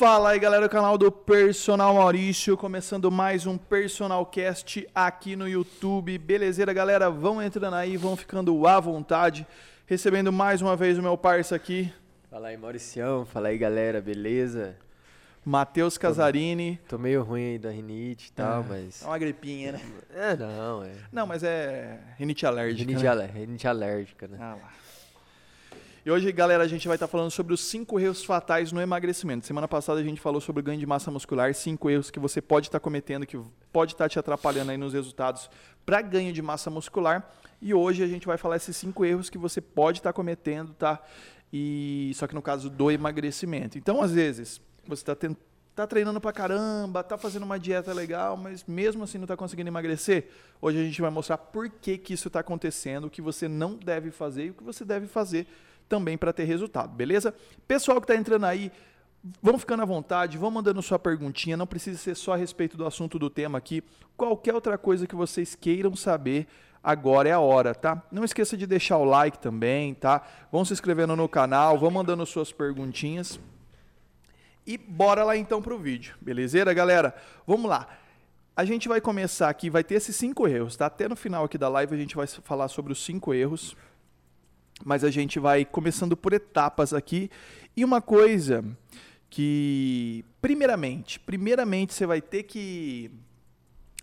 Fala aí, galera do canal do Personal Maurício, começando mais um Personal Cast aqui no YouTube. Belezeira, galera? Vão entrando aí, vão ficando à vontade. Recebendo mais uma vez o meu parça aqui. Fala aí, Mauricião. Fala aí, galera. Beleza? Matheus Casarini. Tô meio ruim aí da rinite e tal, é, mas... É uma gripinha, né? É, não, é... Não, mas é rinite alérgica, Rinite, né? alérgica, né? Ah lá. E hoje, galera, a gente vai estar falando sobre os cinco erros fatais no emagrecimento. Semana passada a gente falou sobre o ganho de massa muscular, cinco erros que você pode estar cometendo, que pode estar te atrapalhando aí nos resultados para ganho de massa muscular. E hoje a gente vai falar esses cinco erros que você pode estar cometendo, tá? E só que no caso do emagrecimento. Então, às vezes, você está tent... tá treinando pra caramba, tá fazendo uma dieta legal, mas mesmo assim não tá conseguindo emagrecer. Hoje a gente vai mostrar por que que isso está acontecendo, o que você não deve fazer e o que você deve fazer também para ter resultado, beleza? Pessoal que está entrando aí, vão ficando à vontade, vão mandando sua perguntinha, não precisa ser só a respeito do assunto do tema aqui, qualquer outra coisa que vocês queiram saber, agora é a hora, tá? Não esqueça de deixar o like também, tá? Vão se inscrevendo no canal, vão mandando suas perguntinhas. E bora lá então pro vídeo, belezeira, galera? Vamos lá. A gente vai começar aqui, vai ter esses cinco erros, tá? Até no final aqui da live a gente vai falar sobre os cinco erros mas a gente vai começando por etapas aqui. E uma coisa que, primeiramente, primeiramente você vai ter que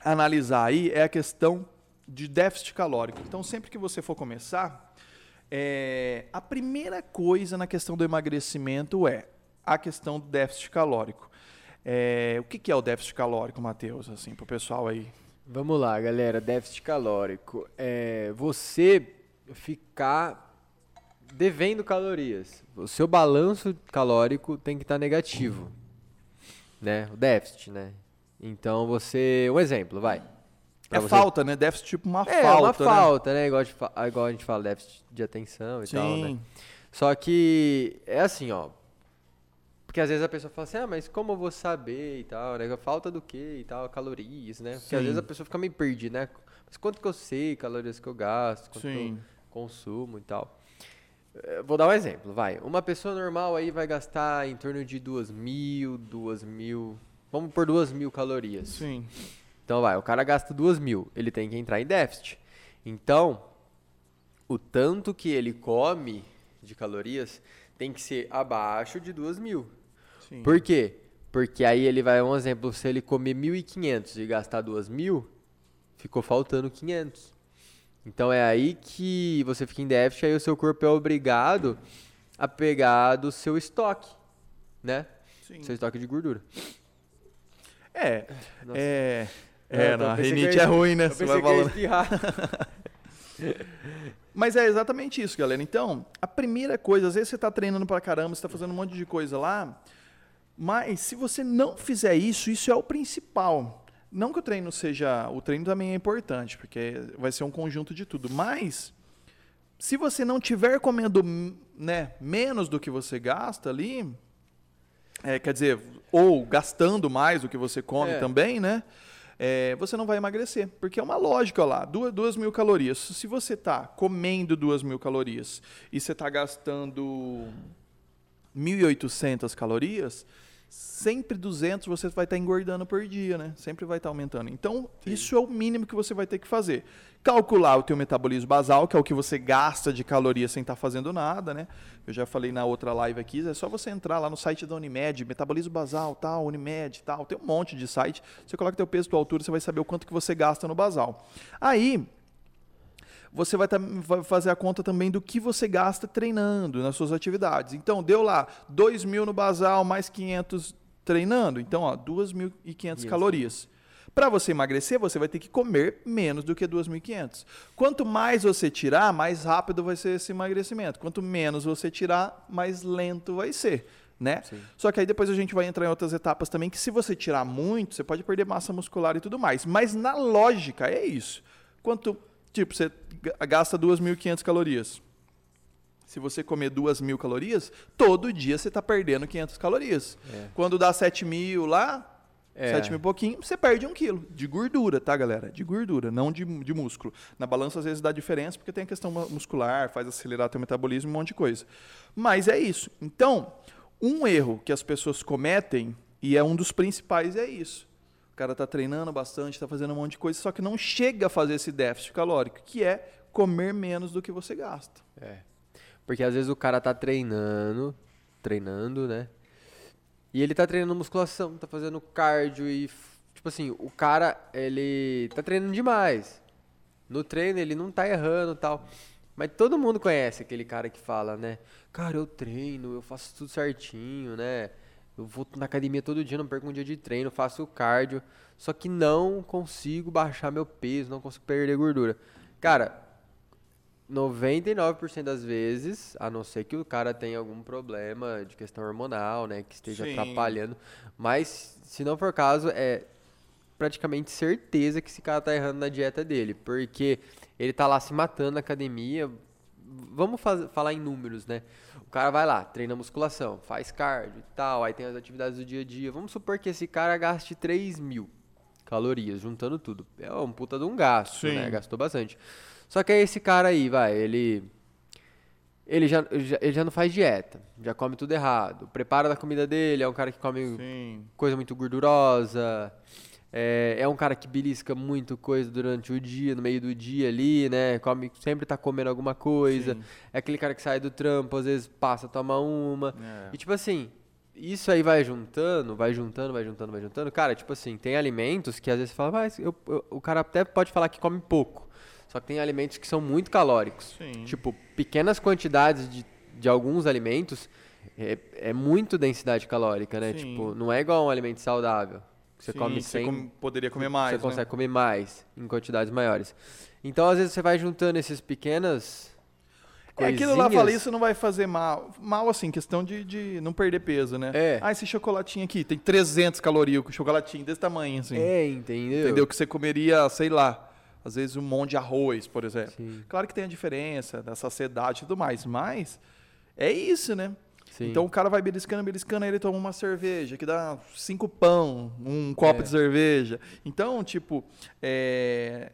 analisar aí é a questão de déficit calórico. Então, sempre que você for começar, é, a primeira coisa na questão do emagrecimento é a questão do déficit calórico. É, o que, é o déficit calórico, Matheus, assim, para o pessoal aí? Vamos lá, galera. Déficit calórico. É você ficar devendo calorias. O seu balanço calórico tem que estar negativo, né? O déficit, né? Então você, um exemplo, vai. Pra É você- falta, né? Déficit tipo uma É, falta, uma né? falta, né? Igual, de fa- igual a gente fala, déficit de atenção e tal, né? Sim. Só que é assim, ó. Porque às vezes a pessoa fala assim, ah, mas como eu vou saber e tal, né? Falta do que e tal, calorias, né? Porque às Sim. vezes a pessoa fica meio perdida, né? Mas quanto que eu sei, calorias que eu gasto, quanto que eu Sim. consumo e tal. Eh, Vou dar um exemplo, vai. Uma pessoa normal aí vai gastar em torno de duas mil, duas mil... Vamos por duas mil calorias. Sim. Então vai, o cara gasta duas mil, ele tem que entrar em déficit. Então, o tanto que ele come de calorias tem que ser abaixo de duas mil. Sim. Por quê? Porque aí ele vai, um exemplo, se ele comer 1.500 e gastar duas mil, ficou faltando 500. Então é aí que você fica em déficit, aí o seu corpo é obrigado a pegar do seu estoque, né? Sim. Seu estoque de gordura. É. Nossa. É. É, É, não, a rinite é ruim, né? Eu Você vai falando. Mas é exatamente isso, galera. Então, a primeira coisa, às vezes você tá treinando pra caramba, você tá fazendo um monte de coisa lá, mas se você não fizer isso, isso é o principal. Não que o treino seja. O treino também é importante, porque vai ser um conjunto de tudo. Mas, se você não tiver comendo né, menos do que você gasta ali, é, quer dizer, ou gastando mais do que você come É. também, né? é, você não vai emagrecer. Porque é uma lógica lá, duas, duas mil calorias. Se você está comendo duas mil calorias e você está gastando 1.800 calorias, sempre 200 você vai estar engordando por dia, né? Sempre vai estar aumentando. Então, isso é o mínimo que você vai ter que fazer. Calcular o teu metabolismo basal, que é o que você gasta de calorias sem estar fazendo nada, né? Eu já falei na outra live aqui, é só você entrar lá no site da Unimed, metabolismo basal, tal, Unimed, tal, tem um monte de site. Você coloca teu peso, tua altura, você vai saber o quanto que você gasta no basal. Aí, você vai, vai fazer a conta também do que você gasta treinando nas suas atividades. Então, deu lá 2 mil no basal, mais 500 treinando. Então, ó, 2.500 Isso. calorias. Para você emagrecer, você vai ter que comer menos do que 2.500. Quanto mais você tirar, mais rápido vai ser esse emagrecimento. Quanto menos você tirar, mais lento vai ser. Né? Só que aí depois a gente vai entrar em outras etapas também, que se você tirar muito, você pode perder massa muscular e tudo mais. Mas na lógica é isso. Quanto, tipo, você ga- gasta 2.500 calorias. Se você comer 2.000 calorias, todo dia você está perdendo 500 calorias. É. Quando dá 7.000 lá, É. 7 mil e pouquinho, você perde um quilo de gordura, tá, galera? De gordura, não de, de músculo. Na balança, às vezes, dá diferença, porque tem a questão mu- muscular, faz acelerar teu metabolismo, um monte de coisa. Mas é isso. Então, Um erro que as pessoas cometem, e é um dos principais, é isso. Cara tá treinando bastante, tá fazendo um monte de coisa, só que não chega a fazer esse déficit calórico, que é comer menos do que você gasta. É. Porque às vezes o cara tá treinando, treinando, né? E ele tá treinando musculação, tá fazendo cardio e tipo assim, o cara, ele tá treinando demais. No treino ele não tá errando, tal. Mas todo mundo conhece aquele cara que fala, né? Cara, eu treino, eu faço tudo certinho, né? Eu vou na academia todo dia, não perco um dia de treino, faço cardio, só que não consigo baixar meu peso, não consigo perder gordura. Cara, 99% das vezes, a não ser que o cara tenha algum problema de questão hormonal, né, que esteja Sim. atrapalhando, mas se não for caso, é praticamente certeza que esse cara tá errando na dieta dele, porque ele tá lá se matando na academia. Vamos falar em números, né? O cara vai lá, treina musculação, faz cardio e tal, aí tem as atividades do dia a dia. Vamos supor que esse cara gaste 3 mil calorias, juntando tudo. É um puta de um gasto, né? Sim. né? Gastou bastante. Só que aí esse cara aí, vai, ele. Ele já, ele já não faz dieta, já come tudo errado. Prepara da comida dele, é um cara que come Sim. coisa muito gordurosa. É, é, um cara que belisca muito coisa durante o dia, no meio do dia ali, né? Come, sempre tá comendo alguma coisa. Sim. É aquele cara que sai do trampo, às vezes passa a tomar uma. É. E tipo assim, isso aí vai juntando, vai juntando, vai juntando, vai juntando. Cara, tipo assim, tem alimentos que às vezes você fala, mas eu, eu, o cara até pode falar que come pouco. Só que tem alimentos que são muito calóricos. Sim. Tipo, pequenas quantidades de, de alguns alimentos é, é muito densidade calórica, né? Sim. Tipo, não é igual um alimento saudável. Você Sim, come sem. Você poderia comer mais. Você né? consegue comer mais, em quantidades maiores. Então, às vezes, você vai juntando esses pequenas. É aquilo lá, falei, isso não vai fazer mal. Mal, assim, questão de, de não perder peso, né? É. Ah, esse chocolatinho aqui tem 300 calorias, com chocolatinho desse tamanho, assim. É, entendeu? Entendeu? Que você comeria, sei lá, às vezes um monte de arroz, por exemplo. Sim. Claro que tem a diferença da saciedade e tudo mais, mas é isso, né? Sim. Então o cara vai beliscando, beliscando, aí ele toma uma cerveja, que dá cinco pão, um copo é. de cerveja. Então, tipo, é,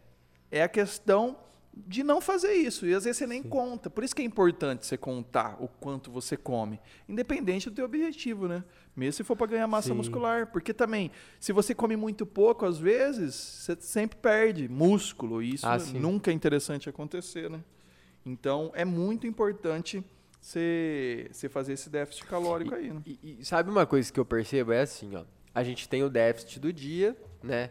é a questão de não fazer isso. E às vezes você nem Sim. conta. Por isso que é importante você contar o quanto você come, independente do teu objetivo, né? Mesmo se for para ganhar massa Sim. muscular, porque também, se você come muito pouco, às vezes você sempre perde músculo, e isso ah, nunca é interessante acontecer, né? Então, é muito importante você, você fazer esse déficit calórico e, aí, né? E, e, sabe uma coisa que eu percebo? É assim, ó. A gente tem o déficit do dia, né?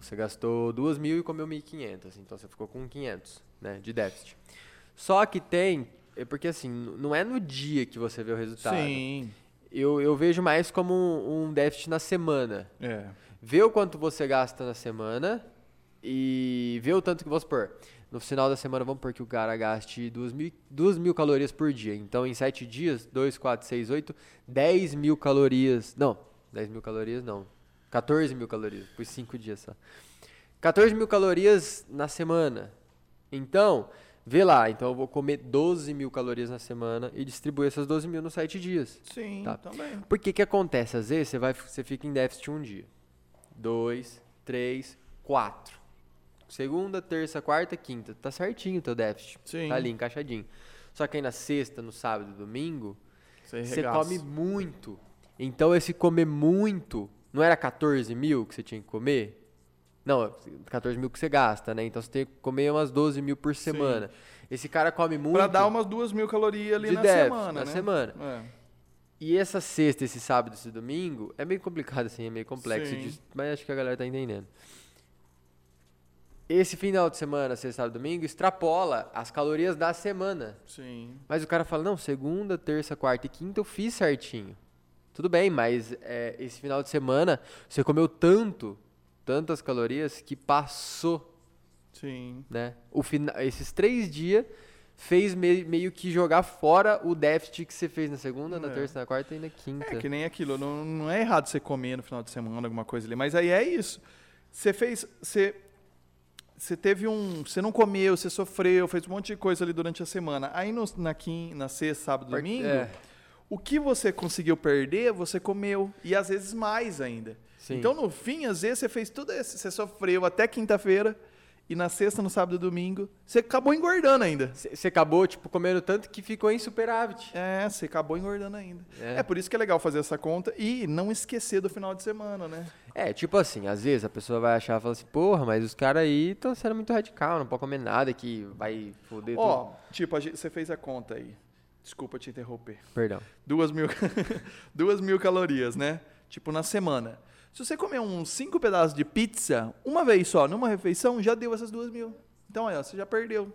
Você gastou 2 mil e comeu 1.500, então você ficou com 500, né? De déficit. Só que tem, é porque assim, não é no dia que você vê o resultado. Sim. Eu, eu vejo mais como um, um déficit na semana. É. Vê o quanto você gasta na semana e vê o tanto que você pôr. No final da semana, vamos por que o cara gaste 2 mil, 2 mil calorias por dia. Então, em 7 dias, 2, 4, 6, 8, 10 mil calorias. Não, 10 mil calorias não. 14 mil calorias, por 5 dias só. 14 mil calorias na semana. Então, vê lá. Então, eu vou comer 12 mil calorias na semana e distribuir essas 12 mil nos 7 dias. Sim, tá? também. Por que acontece? Às vezes, você, vai, você fica em déficit um dia. 2, 3, 4. Segunda, terça, quarta, quinta. Tá certinho o teu déficit. Sim. Tá ali, encaixadinho. Só que aí na sexta, no sábado e domingo, você come muito. Então esse comer muito, não era 14 mil que você tinha que comer? Não, 14 mil que você gasta, né? Então você tem que comer umas 12 mil por semana. Sim. Esse cara come muito. Pra dar umas 2 mil calorias ali na déficit, semana, na né? semana. É. E essa sexta, esse sábado, esse domingo, é meio complicado assim, é meio complexo, mas acho que a galera tá entendendo esse final de semana, sexta, sábado, domingo, extrapola as calorias da semana. Sim. Mas o cara fala, não, segunda, terça, quarta e quinta eu fiz certinho. Tudo bem, mas é, esse final de semana você comeu tanto, tantas calorias que passou. Sim. Né? O fina, esses três dias fez me, meio que jogar fora o déficit que você fez na segunda, é. na terça, na quarta e na quinta. É que nem aquilo, não, não é errado você comer no final de semana alguma coisa ali, mas aí é isso. Você fez, você você teve um. Você não comeu, você sofreu, fez um monte de coisa ali durante a semana. Aí no, na, quim, na sexta, sábado, domingo, é. o que você conseguiu perder, você comeu. E às vezes mais ainda. Sim. Então, no fim, às vezes você fez tudo isso. Você sofreu até quinta-feira. E na sexta, no sábado e domingo, você acabou engordando ainda. Você acabou, tipo, comendo tanto que ficou em superávit. É, você acabou engordando ainda. É. É. por isso que é legal fazer essa conta e não esquecer do final de semana, né? É, tipo assim, às vezes a pessoa vai achar e fala assim, porra, mas os caras aí estão sendo muito radical, não pode comer nada que vai foder Ó, tudo. tipo, a gente- você fez a conta aí. Desculpa te interromper. Perdão. Duas mil, duas mil calorias, né? Tipo, na semana. Se você comer uns cinco pedaços de pizza, uma vez só, numa refeição, já deu essas duas mil. Então aí, ó, você já perdeu.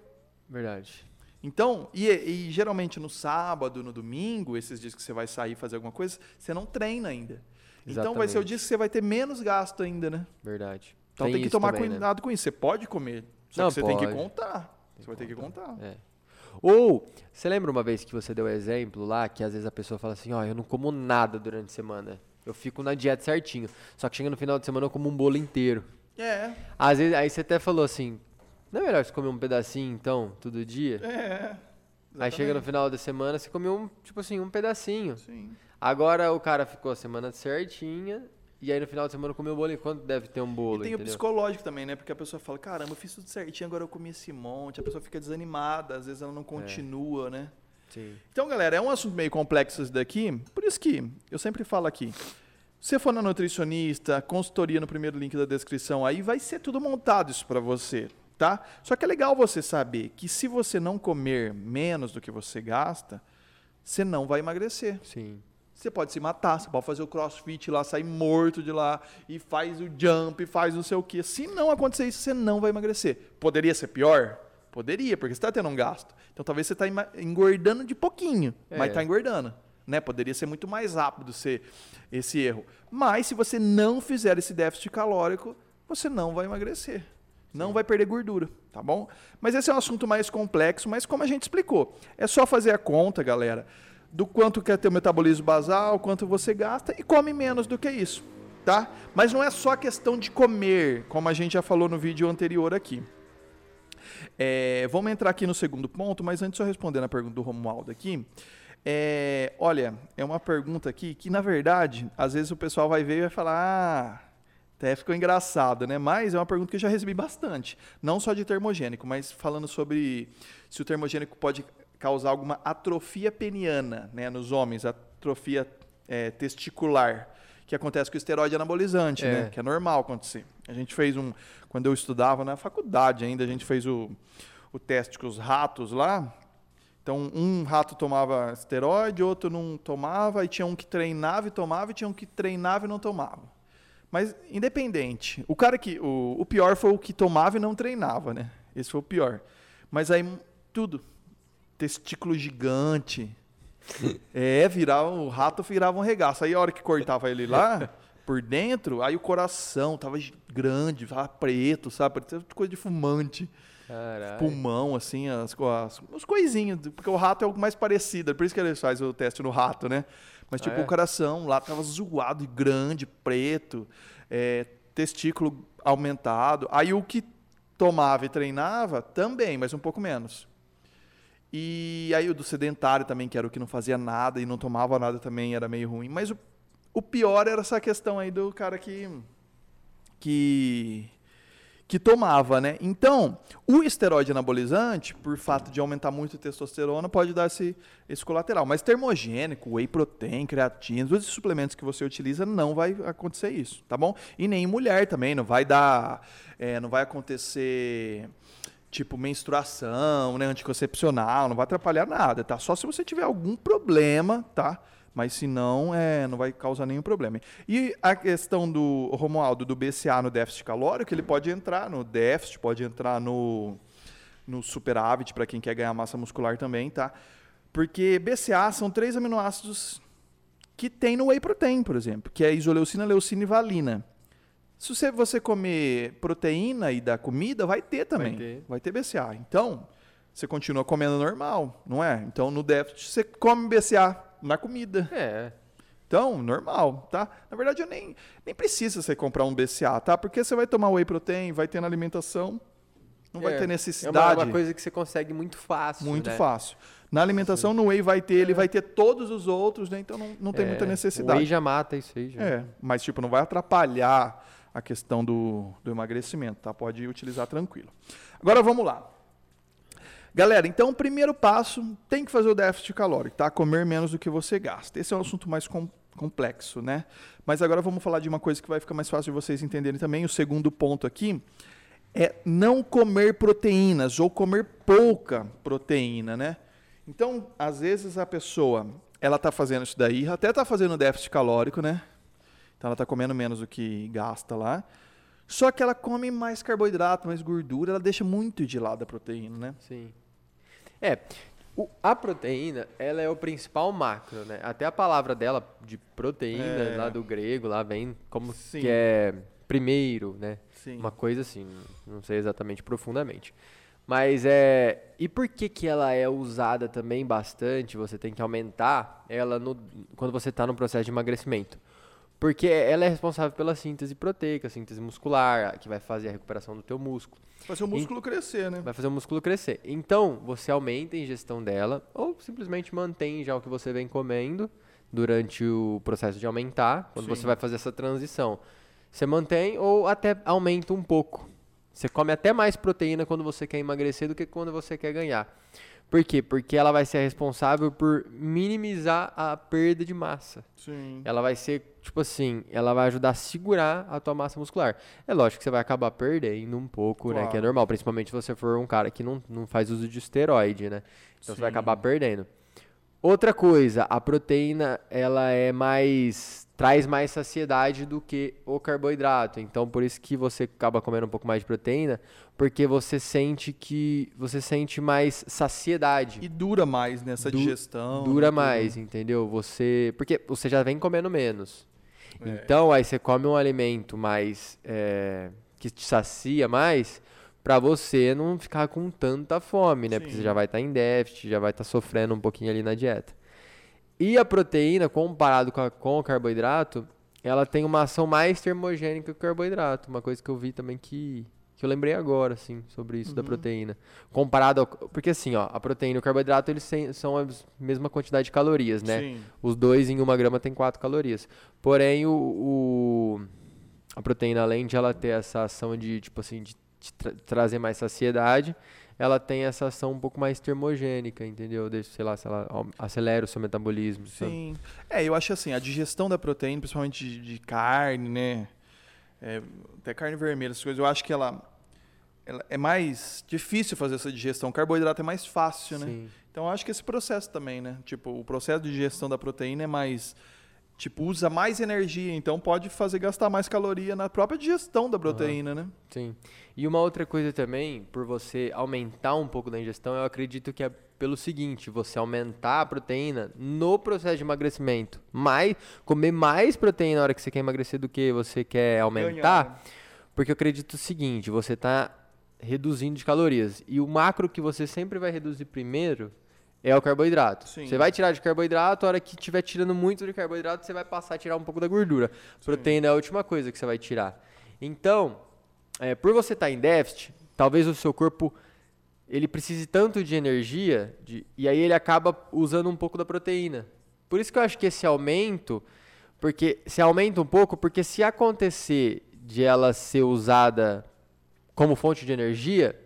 Verdade. Então, e, e geralmente no sábado, no domingo, esses dias que você vai sair fazer alguma coisa, você não treina ainda. Então vai ser o Exatamente. dia que você vai ter menos gasto ainda, né? Verdade. Então tem, que isso tomar também, né? cuidado com isso. Você pode comer, só Não, que você tem que pode. contar. Você vai ter que contar. É. Ou, você lembra uma vez que você deu exemplo lá, que às vezes a pessoa fala assim, ó, eu não como nada durante a semana. Eu fico na dieta certinho. Só que chega no final de semana eu como um bolo inteiro. É, Às vezes, aí você até falou assim, não é melhor você comer um pedacinho então, todo dia? é. Aí chega no exatamente. final da semana, você comeu um, tipo assim, um pedacinho. Sim. Agora o cara ficou a semana certinha, e aí no final de semana comeu o bolo. E quanto deve ter um E bolo, tem o entendeu? psicológico também, né? Porque a pessoa fala, caramba, eu fiz tudo certinho, agora eu comi esse monte. A pessoa fica desanimada, às vezes ela não continua, né? Sim. Então, galera, é um assunto meio complexo esse daqui, por isso que eu sempre falo aqui. Se você for na nutricionista, consultoria no primeiro link da descrição, aí vai ser tudo montado isso pra você, tá? Só que é legal você saber que se você não comer menos do que você gasta, você não vai emagrecer. Sim. Você pode se matar, você pode fazer o crossfit lá, sair morto de lá e faz o jump, faz não sei o quê. Se não acontecer isso, você não vai emagrecer. Poderia ser pior? Poderia, porque você está tendo um gasto. Então talvez você está engordando de pouquinho, É. mas está engordando. Né? Poderia ser muito mais rápido ser esse erro. Mas se você não fizer esse déficit calórico, você não vai emagrecer. Não vai perder gordura, tá bom? Mas esse é um assunto mais complexo, mas como a gente explicou, é só fazer a conta, galera, do quanto quer ter o metabolismo basal, quanto você gasta e come menos do que isso, tá? Mas não é só questão de comer, como a gente já falou no vídeo anterior aqui. É, vamos entrar aqui no segundo ponto, mas antes só respondendo a pergunta do Romualdo aqui. É, olha, é uma pergunta aqui que, na verdade, às vezes o pessoal vai ver e vai falar, ah, até ficou engraçado, né? Mas é uma pergunta que eu já recebi bastante. Não só de termogênico, mas falando sobre se o termogênico pode causar alguma atrofia peniana né, nos homens, atrofia é, testicular, que acontece com o esteroide anabolizante, É. né? Que é normal acontecer. A gente fez um, quando eu estudava na faculdade ainda, a gente fez o, o teste com os ratos lá. Então, um rato tomava esteroide, outro não tomava, e tinha um que treinava e tomava, e tinha um que treinava e não tomava. Mas, independente, o cara que. O, o pior foi o que tomava e não treinava, né? Esse foi o pior. Mas aí, tudo. Testículo gigante. É, virava, o rato virava um regaço. Aí a hora que cortava ele lá, por dentro, aí o coração tava grande, tava preto, sabe? Parecia coisa de fumante. Pulmão, assim, as, as, as coisinhas. Porque o rato é o mais parecido, é por isso que eles fazem o teste no rato, né? Mas tipo, Ah, é? o coração lá tava zoado e grande, preto, é, testículo aumentado. Aí o que tomava e treinava, também, mas um pouco menos. E aí o do sedentário também, que era o que não fazia nada e não tomava nada também, era meio ruim. Mas o, o pior era essa questão aí do cara que. que. que tomava, né? Então, o esteroide anabolizante, por fato de aumentar muito a testosterona, pode dar esse, esse colateral. Mas termogênico, whey protein, creatina, todos esses suplementos que você utiliza, não vai acontecer isso, tá bom? E nem em mulher também, não vai dar. é, não vai acontecer tipo menstruação, né, anticoncepcional, não vai atrapalhar nada, tá? Só se você tiver algum problema, tá? Mas se não, é, não vai causar nenhum problema. E a questão do Romualdo, do BCA no déficit calórico, ele pode entrar no déficit, pode entrar no, no superávit para quem quer ganhar massa muscular também, tá? Porque BCA são três aminoácidos que tem no whey protein, por exemplo, que é isoleucina, leucina e valina. Se você, você comer proteína e da comida, vai ter também. ter. Vai ter BCA. Então, você continua comendo normal, não é? Então, no déficit, você come BCA na comida. É. Então, normal, tá? Na verdade, eu nem, nem precisa você comprar um BCA, tá? Porque você vai tomar whey protein, vai ter na alimentação, não vai É, ter É necessidade. uma, uma coisa que você consegue muito fácil. Muito né? fácil. Na alimentação, no whey vai ter, ele vai ter todos os outros, né? Então não, não tem É, muita O necessidade. whey já mata isso aí. Já. É, mas tipo, não vai atrapalhar a questão do, do emagrecimento, tá? Pode utilizar tranquilo. Agora vamos lá. Galera, então o primeiro passo tem que fazer o déficit calórico, tá? Comer menos do que você gasta. Esse é um assunto mais com- complexo, né? Mas agora vamos falar de uma coisa que vai ficar mais fácil de vocês entenderem também. O segundo ponto aqui é não comer proteínas ou comer pouca proteína, né? Então, às vezes a pessoa, ela tá fazendo isso daí, até tá fazendo déficit calórico, né? Então ela tá comendo menos do que gasta lá. Só que ela come mais carboidrato, mais gordura, ela deixa muito de lado a proteína, né? Sim. É, o- a proteína, ela é o principal macro, né? Até a palavra dela, de proteína, É. lá do grego, lá vem como Sim. que é primeiro, né? Sim. Uma coisa assim, não sei exatamente profundamente. Mas é. E por que, que ela é usada também bastante? Você tem que aumentar ela no, quando você está no processo de emagrecimento. Porque ela é responsável pela síntese proteica, síntese muscular, que vai fazer a recuperação do teu músculo Fazer o músculo crescer, né? vai fazer o músculo crescer. Então, você aumenta a ingestão dela ou simplesmente mantém já o que você vem comendo durante o processo de aumentar, quando Sim. você vai fazer essa transição. Você mantém ou até aumenta um pouco. Você come até mais proteína quando você quer emagrecer do que quando você quer ganhar. Por quê? Porque ela vai ser responsável por minimizar a perda de massa. Sim. Ela vai ser, tipo assim, ela vai ajudar a segurar a tua massa muscular. É lógico que você vai acabar perdendo um pouco, né? Que é Claro. normal, principalmente se você for um cara que não, não faz uso de esteroide, né? Então você vai Sim. acabar perdendo. Outra coisa, a proteína, ela é mais traz mais saciedade do que o carboidrato. Então por isso que você acaba comendo um pouco mais de proteína, porque você sente que você sente mais saciedade. E dura mais nessa Du- digestão. Dura né, tudo. mais, entendeu? Você. Porque você já vem comendo menos. É. Então, aí você come um alimento mais. é, que te sacia mais, pra você não ficar com tanta fome, né? Porque Sim. você já vai estar em déficit, já vai estar sofrendo um pouquinho ali na dieta. E a proteína, comparado com, a- com o carboidrato, ela tem uma ação mais termogênica que o carboidrato. Uma coisa que eu vi também que, que eu lembrei agora, assim, sobre isso da Uhum. proteína. Comparado ao, Porque assim, ó, a proteína e o carboidrato, eles são a mesma quantidade de calorias, né? Sim. Os dois em uma grama tem 4 calorias. Porém, o, o- a proteína, além de ela ter essa ação de, tipo assim, de te tra- trazer mais saciedade, ela tem essa ação um pouco mais termogênica, entendeu? Deixa, sei lá, se ela acelera o seu metabolismo. sabe? Sim. É, eu acho assim, a digestão da proteína, principalmente de, de carne, né? É, até carne vermelha, essas coisas, eu acho que ela, ela é mais difícil fazer essa digestão. O carboidrato é mais fácil, né? Sim. Então eu acho que esse processo também, né? Tipo, o processo de digestão da proteína é mais. Tipo, usa mais energia, então pode fazer gastar mais caloria na própria digestão da proteína, né? Sim. E uma outra coisa também, por você aumentar um pouco da ingestão, eu acredito que é pelo seguinte, você aumentar a proteína no processo de emagrecimento. Mais, comer mais proteína na hora que você quer emagrecer do que você quer aumentar. Ganhar. Porque eu acredito o seguinte, você está reduzindo de calorias. E o macro que você sempre vai reduzir primeiro é o carboidrato. Sim. Você vai tirar de carboidrato, a hora que estiver tirando muito de carboidrato, você vai passar a tirar um pouco da gordura. Proteína é a última coisa que você vai tirar. Então, é, por você estar em déficit, talvez o seu corpo ele precise tanto de energia de- e aí ele acaba usando um pouco da proteína. Por isso que eu acho que esse aumento, porque se aumenta um pouco, porque se acontecer de ela ser usada como fonte de energia,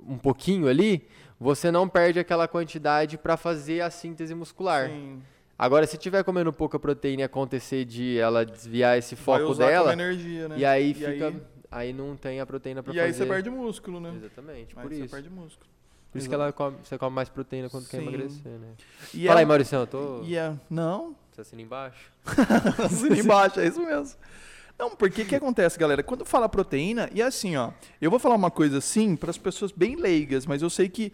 um pouquinho ali, você não perde aquela quantidade para fazer a síntese muscular. Sim. Agora, se tiver comendo pouca proteína e acontecer de ela desviar esse foco dela, energia, né? e aí fica, aí, aí, não tem a proteína para e fazer. aí você perde músculo, né? Exatamente, Aí por você isso. perde músculo. Por isso que ela come- você come mais proteína quando quer Sim. emagrecer, né? E Fala é- aí, Maurício, eu tô... E é, não, Você assina embaixo? Assina embaixo, é isso mesmo. Não, porque o que acontece, galera? Quando fala proteína, e assim, ó, eu vou falar uma coisa assim para as pessoas bem leigas, mas eu sei que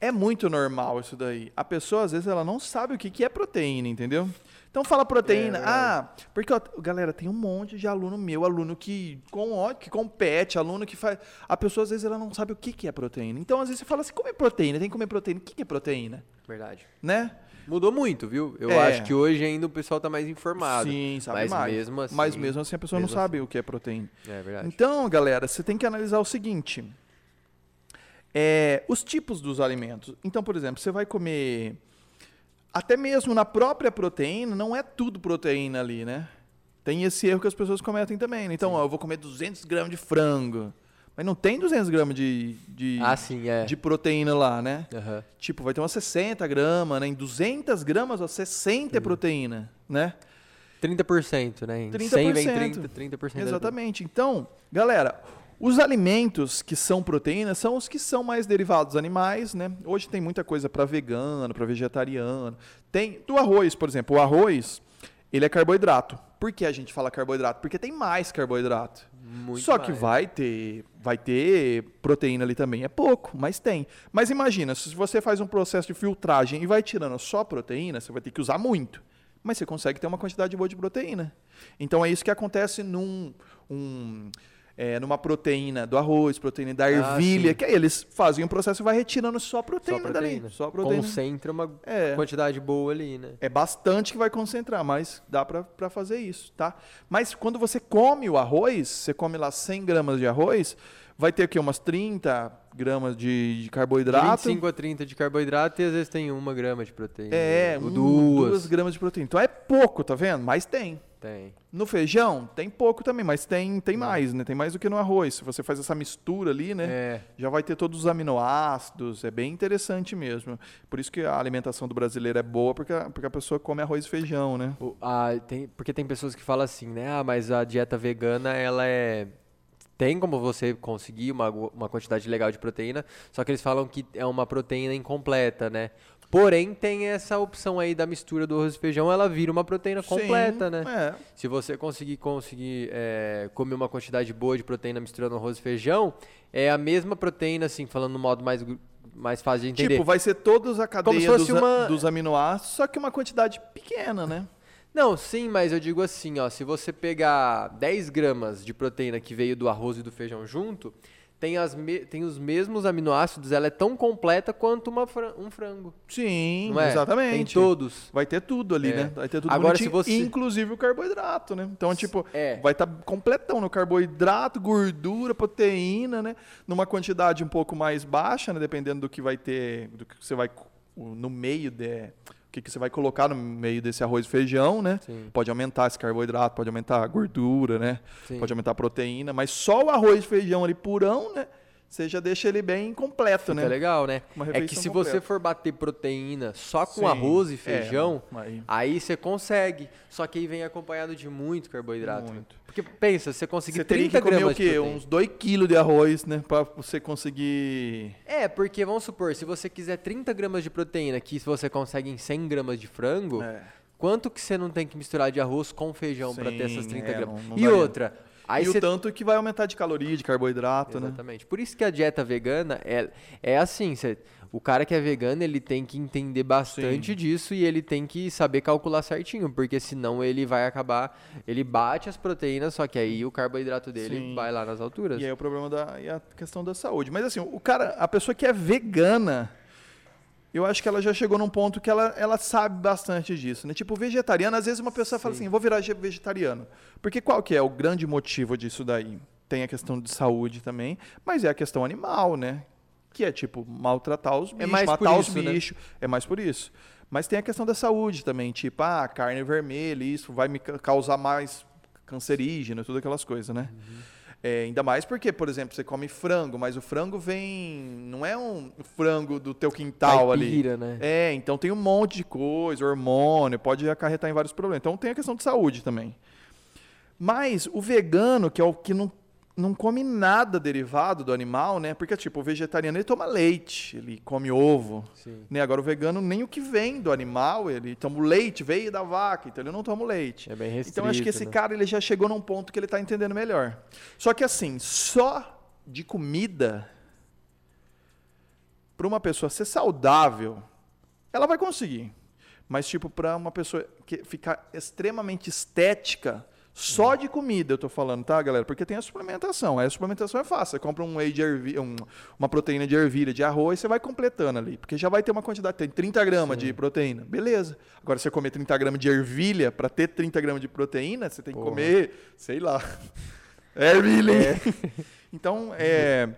é muito normal isso daí. A pessoa, às vezes, ela não sabe o que que é proteína, entendeu? Então fala proteína, É, ah, porque, ó, galera, tem um monte de aluno meu, aluno que, com, ó, que compete, aluno que faz. A pessoa, às vezes, ela não sabe o que que é proteína. Então, às vezes, você fala assim, come proteína, tem que comer proteína. O que que é proteína? Verdade. Né? Mudou muito, viu? Eu É. acho que hoje ainda o pessoal tá mais informado. Sim, sabe mas mais. mesmo assim... Mas mesmo assim a pessoa não sabe o que é proteína. É verdade. Então, galera, você tem que analisar o seguinte. é os tipos dos alimentos. Então, por exemplo, você vai comer. Até mesmo na própria proteína, não é tudo proteína ali, né? Tem esse erro que as pessoas cometem também. né? Então, ó, eu vou comer 200 gramas de frango. Mas não tem 200 gramas de, de, Ah, sim, é. de proteína lá, né? Aham. Tipo, vai ter umas 60 gramas, né? Em 200 gramas, ó, 60 é proteína, né? 30%, né? Em 30%. 100 vem 30%, 30% da- Exatamente. Então, galera, os alimentos que são proteínas são os que são mais derivados dos animais, né? Hoje tem muita coisa para vegano, para vegetariano. Tem do arroz, por exemplo. O arroz, ele é carboidrato. Por que a gente fala carboidrato? Porque tem mais carboidrato. Muito Só que mais. vai ter, vai ter proteína ali também. É pouco, mas tem. Mas imagina, se você faz um processo de filtragem e vai tirando só proteína, você vai ter que usar muito. Mas você consegue ter uma quantidade boa de proteína. Então é isso que acontece num, um, é, numa proteína do arroz, proteína da ervilha, sim. que aí eles fazem um processo e vai retirando só Só proteína, proteína. dali. Só proteína. Concentra uma É. quantidade boa ali, né? É bastante que vai concentrar, mas dá pra pra fazer isso, tá? Mas quando você come o arroz, você come lá 100 gramas de arroz, vai ter aqui umas 30 gramas de, de De carboidrato. 25 a 30 de carboidrato e às vezes tem uma grama de proteína. É, ou um, duas. duas gramas de proteína. Então é pouco, tá vendo? Mas tem. Tem. No feijão, tem pouco também, mas tem, tem mais, né? Tem mais do que no arroz. Se você faz essa mistura ali, né? É. Já vai ter todos os aminoácidos, é bem interessante mesmo. Por isso que a alimentação do brasileiro é boa, porque a, porque a pessoa come arroz e feijão, né? O- a- tem, porque tem pessoas que falam assim, né? Ah, mas a dieta vegana, ela é. Tem como você conseguir uma, uma quantidade legal de proteína, só que eles falam que é uma proteína incompleta, né? Porém, tem essa opção aí da mistura do arroz e feijão, ela vira uma proteína completa, Sim, né? É. Se você conseguir conseguir é, comer uma quantidade boa de proteína misturando arroz e feijão, é a mesma proteína, assim, falando no modo mais, mais fácil de entender. Tipo, vai ser todos a cadeia dos, uma- dos aminoácidos, só que uma quantidade pequena, né? Não, sim, mas eu digo assim, ó, se você pegar 10 gramas de proteína que veio do arroz e do feijão junto, tem, as me- tem os mesmos aminoácidos, ela é tão completa quanto uma fran- um frango. Sim, é? exatamente. Tem todos. Vai ter tudo ali, É. né? Vai ter tudo Agora, se você- inclusive o carboidrato, né? Então, tipo, É. vai estar completão no carboidrato, gordura, proteína, né? Numa quantidade um pouco mais baixa, né? Dependendo do que vai ter, do que você vai no meio de que, que você vai colocar no meio desse arroz e feijão, né? Sim. Pode aumentar esse carboidrato, pode aumentar a gordura, né? Sim. Pode aumentar a proteína, mas só o arroz e feijão ali purão, né? Você já deixa ele bem completo, né? legal, né? É que se você completa. for bater proteína só com Sim, arroz e é, feijão, aí- aí você consegue. Só que aí vem acompanhado de muito carboidrato. Muito. Porque pensa, você conseguir Você teria 30 que comer o quê? Uns 2 kg de arroz, né? Pra você conseguir. É, porque vamos supor, se você quiser 30 gramas de proteína, que você consegue em 100 gramas de frango, É. quanto que você não tem que misturar de arroz com feijão para ter essas Sim, 30 é, gramas? não- não e outra, aí e você... o tanto que vai aumentar de caloria, de carboidrato, né? Exatamente. Por isso que a dieta vegana é, é assim, você- o cara que é vegano, ele tem que entender bastante Sim. disso e ele tem que saber calcular certinho, porque senão ele vai acabar, ele bate as proteínas, só que aí o carboidrato dele Sim. vai lá nas alturas. E aí o problema da e a questão da saúde. Mas assim, o cara, a pessoa que é vegana, eu acho que ela já chegou num ponto que ela, ela sabe bastante disso, né? Tipo, vegetariano, às vezes uma pessoa fala Sim. assim, vou virar ge- vegetariano. Porque qual que é o grande motivo disso daí? Tem a questão de saúde também, mas é a questão animal, né? Que é tipo maltratar os bichos, mais por matar os isso, né? bichos. É mais por isso. Mas tem a questão da saúde também, tipo, ah, carne vermelha, isso vai me ca- causar mais cancerígeno, tudo aquelas coisas, né? Uhum. É, ainda mais porque, por exemplo, você come frango, mas o frango vem. Não é um frango do teu quintal ali. Caipira, né? É, então tem um monte de coisa, hormônio, pode acarretar em vários problemas. Então tem a questão de saúde também. Mas o vegano, que é o que não, não come nada derivado do animal, né? Porque, tipo, o vegetariano ele toma leite, ele come ovo. Sim. Né? Agora o vegano, nem o que vem do animal, ele toma o leite, veio da vaca, então ele não toma o leite. É bem restrito, Então acho que esse né? cara ele já chegou num ponto que ele está entendendo melhor. Só que assim, só de comida para uma pessoa ser saudável, ela vai conseguir. Mas tipo para uma pessoa que ficar extremamente estética, só de comida eu tô falando, tá, galera? Porque tem a suplementação. Aí a suplementação é fácil. Você compra um whey de ervilha, um- uma proteína de ervilha, de arroz, você vai completando ali. Porque já vai ter uma quantidade, tem 30 gramas de proteína. Beleza. Agora, você comer 30 gramas de ervilha, para ter 30 gramas de proteína, você tem que Porra. comer, sei lá. Ervilha. hein? Então, é,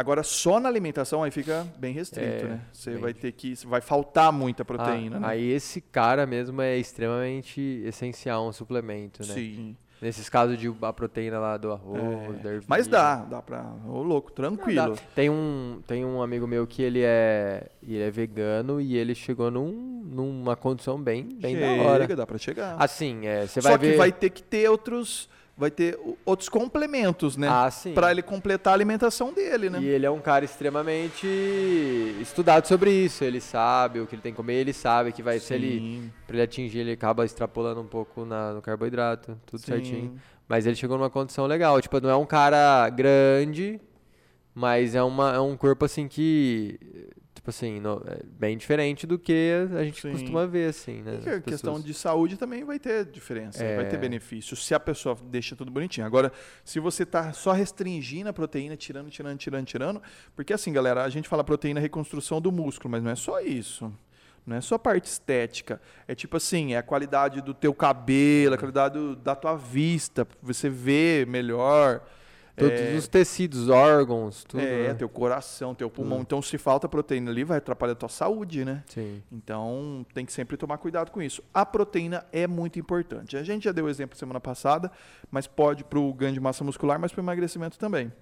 Agora, só na alimentação aí fica bem restrito, É, né? Você bem vai ter que. Vai faltar muita proteína, Ah, né? Aí esse cara mesmo é extremamente essencial, um suplemento, né? Sim. Nesses casos de a proteína lá do arroz, É, da ervilha. Mas dá, dá pra. Ô, louco, tranquilo. Tem um, tem um amigo meu que ele é, ele é vegano e ele chegou num, numa condição bem, bem da hora. Chega, dá pra chegar. Assim, é, você Só vai que ver... vai ter que ter outros. Vai ter outros complementos, né? Ah, sim. Pra ele completar a alimentação dele, né? E ele é um cara extremamente estudado sobre isso. Ele sabe o que ele tem que comer, ele sabe que vai, se ele, Sim, pra ele atingir, ele acaba extrapolando um pouco na, no carboidrato, tudo sim. certinho. Mas ele chegou numa condição legal. Tipo, não é um cara grande, mas é, uma, é um corpo assim que. Tipo assim, no- é bem diferente do que a gente Sim. costuma ver, assim, né? E a questão pessoas. de saúde também vai ter diferença, vai ter É. benefício, se a pessoa deixa tudo bonitinho. Agora, se você tá só restringindo a proteína, tirando, tirando, tirando, tirando, porque assim, galera, a gente fala proteína reconstrução do músculo, mas não é só isso. Não é só a parte estética. É tipo assim, é a qualidade do teu cabelo, a qualidade do- da tua vista, você vê melhor. Todos é, os tecidos, órgãos, tudo. é, né? teu coração, teu pulmão. Tudo. Então, se falta proteína ali, vai atrapalhar a tua saúde, né? Sim. Então, tem que sempre tomar cuidado com isso. A proteína é muito importante. A gente já deu exemplo semana passada, mas pode para o ganho de massa muscular, mas para o emagrecimento também.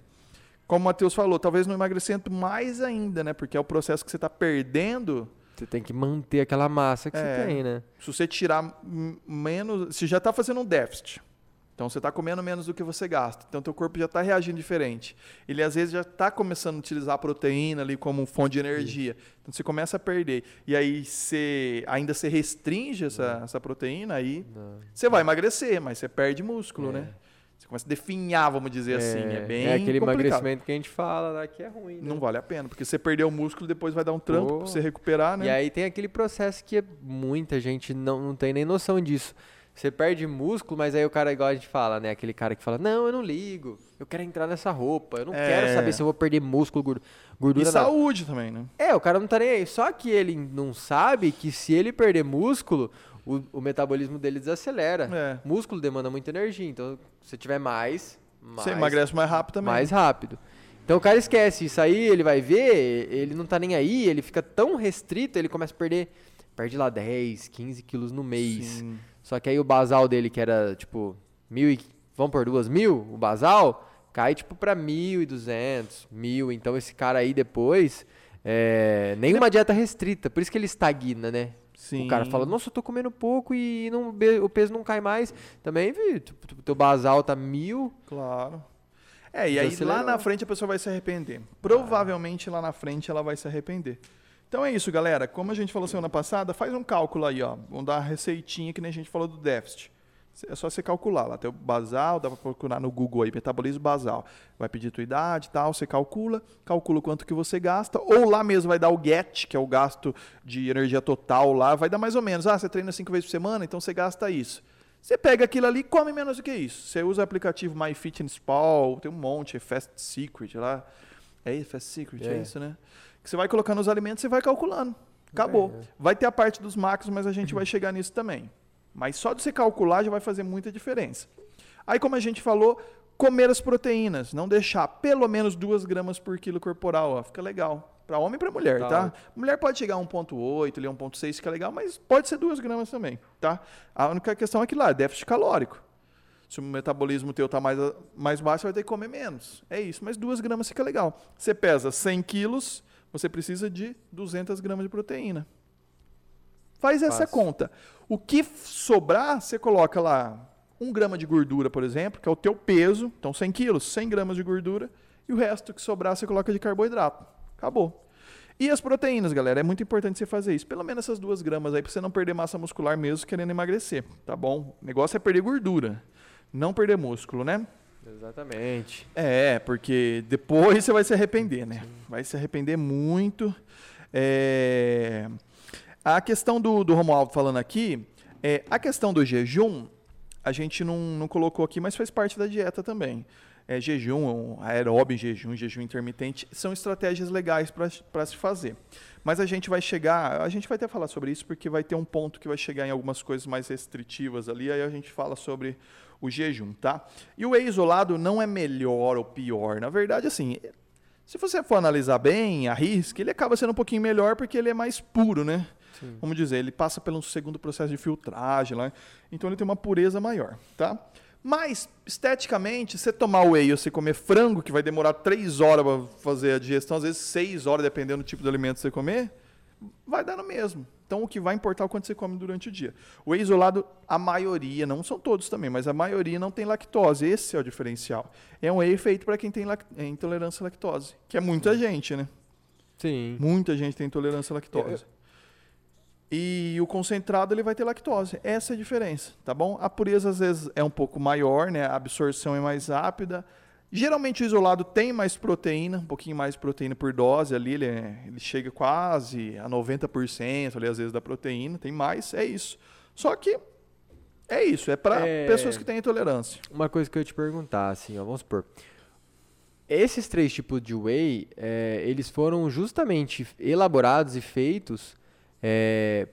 Como o Matheus falou, talvez no emagrecimento mais ainda, né? Porque é o processo que você está perdendo. Você tem que manter aquela massa que É. você tem, né? Se você tirar menos. Você já está fazendo um déficit. Então você está comendo menos do que você gasta. Então teu corpo já está reagindo diferente. Ele às vezes já está começando a utilizar a proteína ali como fonte de energia. Então você começa a perder. E aí você ainda se restringe essa, essa proteína, aí Não. você vai emagrecer, mas você perde músculo, É. né? Você começa a definhar, vamos dizer assim. É bem é aquele complicado. emagrecimento que a gente fala lá que é ruim, né? Não vale a pena, porque você perdeu o músculo, depois vai dar um trampo para você recuperar, né? E aí tem aquele processo que muita gente não, não tem nem noção disso. Você perde músculo, mas aí o cara, igual a gente fala, né? Aquele cara que fala, não, eu não ligo, eu quero entrar nessa roupa, eu não É. quero saber se eu vou perder músculo, gor- gordura. E nada." saúde também, né? É, o cara não tá nem aí. Só que ele não sabe que se ele perder músculo, o, o metabolismo dele desacelera. É. Músculo demanda muita energia, então se tiver mais, mais Você emagrece mais rápido também. mais rápido. Então o cara esquece isso aí, ele vai ver, ele não tá nem aí, ele fica tão restrito, ele começa a perder, perde lá 10, 15 quilos no mês. Sim. Só que aí o basal dele, que era tipo mil e, vamos por duas mil, o basal, cai tipo pra mil e duzentos, mil. Então esse cara aí depois, é, nenhuma dieta restrita, por isso que ele estagna, né? Sim. O cara fala, nossa, eu tô comendo pouco e não, o peso não cai mais. Também, vi, tu- tu- teu basal tá mil, Claro. É, e aí lá na frente a pessoa vai se arrepender. Provavelmente lá na frente ela vai se arrepender. Então é isso, galera. Como a gente falou semana passada, faz um cálculo aí, ó. Vamos dar uma receitinha que nem a gente falou do déficit. É só você calcular lá. Tem o basal, dá pra procurar no Google aí, metabolismo basal. Vai pedir tua idade e tal, você calcula, calcula o quanto que você gasta. Ou lá mesmo vai dar o GET, que é o gasto de energia total lá, vai dar mais ou menos. Ah, você treina cinco vezes por semana, então você gasta isso. Você pega aquilo ali e come menos do que isso. Você usa o aplicativo MyFitnessPal, tem um monte, é Fast Secret lá. É isso, Fast Secret, é, É. isso, né? Que você vai colocando os alimentos e vai calculando. Acabou. É. Vai ter a parte dos macros, mas a gente vai chegar nisso também. Mas só de você calcular já vai fazer muita diferença. Aí, como a gente falou, comer as proteínas, não deixar pelo menos 2 gramas por quilo corporal, ó, fica legal. Para homem e para mulher, Tá tá? Mulher pode chegar a 1.8, ali 1.6, fica legal, mas pode ser 2 gramas também, tá? A única questão é que lá, é déficit calórico. Se o metabolismo teu tá mais, mais baixo, você vai ter que comer menos. É isso, mas 2 gramas fica legal. Você pesa 100 quilos, você precisa de 200 gramas de proteína. Faz essa Fácil. conta. O que sobrar, você coloca lá 1 grama de gordura, por exemplo, que é o teu peso. Então, 100 quilos, 100 gramas de gordura. E o resto que sobrar, você coloca de carboidrato. Acabou. E as proteínas, galera, é muito importante você fazer isso. Pelo menos essas 2 gramas aí, pra você não perder massa muscular mesmo querendo emagrecer, tá bom? O negócio é perder gordura, não perder músculo, né? Exatamente. É, porque depois você vai se arrepender, né? Vai se arrepender muito. É, A questão do, do Romualdo falando aqui, é, a questão do jejum, a gente não, não colocou aqui, mas faz parte da dieta também. É, jejum, aeróbio jejum, jejum intermitente, são estratégias legais para se fazer. Mas a gente vai chegar, a gente vai até falar sobre isso, porque vai ter um ponto que vai chegar em algumas coisas mais restritivas ali, aí a gente fala sobre o jejum, tá? E o whey isolado não é melhor ou pior. Na verdade, assim, Se você for analisar bem, a risca, ele acaba sendo um pouquinho melhor porque ele é mais puro, né? Sim. Vamos dizer, ele passa pelo segundo processo de filtragem lá, então ele tem uma pureza maior, tá? Mas, esteticamente, você tomar whey ou você comer frango, que vai demorar 3 horas para fazer a digestão, às vezes 6 horas, dependendo do tipo de alimento que você comer, vai dar no mesmo. Então, o que vai importar é o quanto você come durante o dia. O whey isolado, a maioria, não são todos também, mas a maioria não tem lactose. Esse é o diferencial. É um whey feito para quem tem é intolerância à lactose, que é muita gente, né? Sim. Muita gente tem intolerância à lactose. Eu... E o concentrado ele vai ter lactose. Essa é a diferença, tá bom? A pureza às vezes é um pouco maior, né? A absorção é mais rápida. Geralmente o isolado tem mais proteína, um pouquinho mais proteína por dose ali, ele, é, ele chega quase a 90% ali às vezes da proteína, tem mais, é isso. Só que é isso, é para é... pessoas que têm intolerância. Uma coisa que eu ia te perguntar, assim, ó, vamos supor. Esses três tipos de whey, é, eles foram justamente elaborados e feitos é,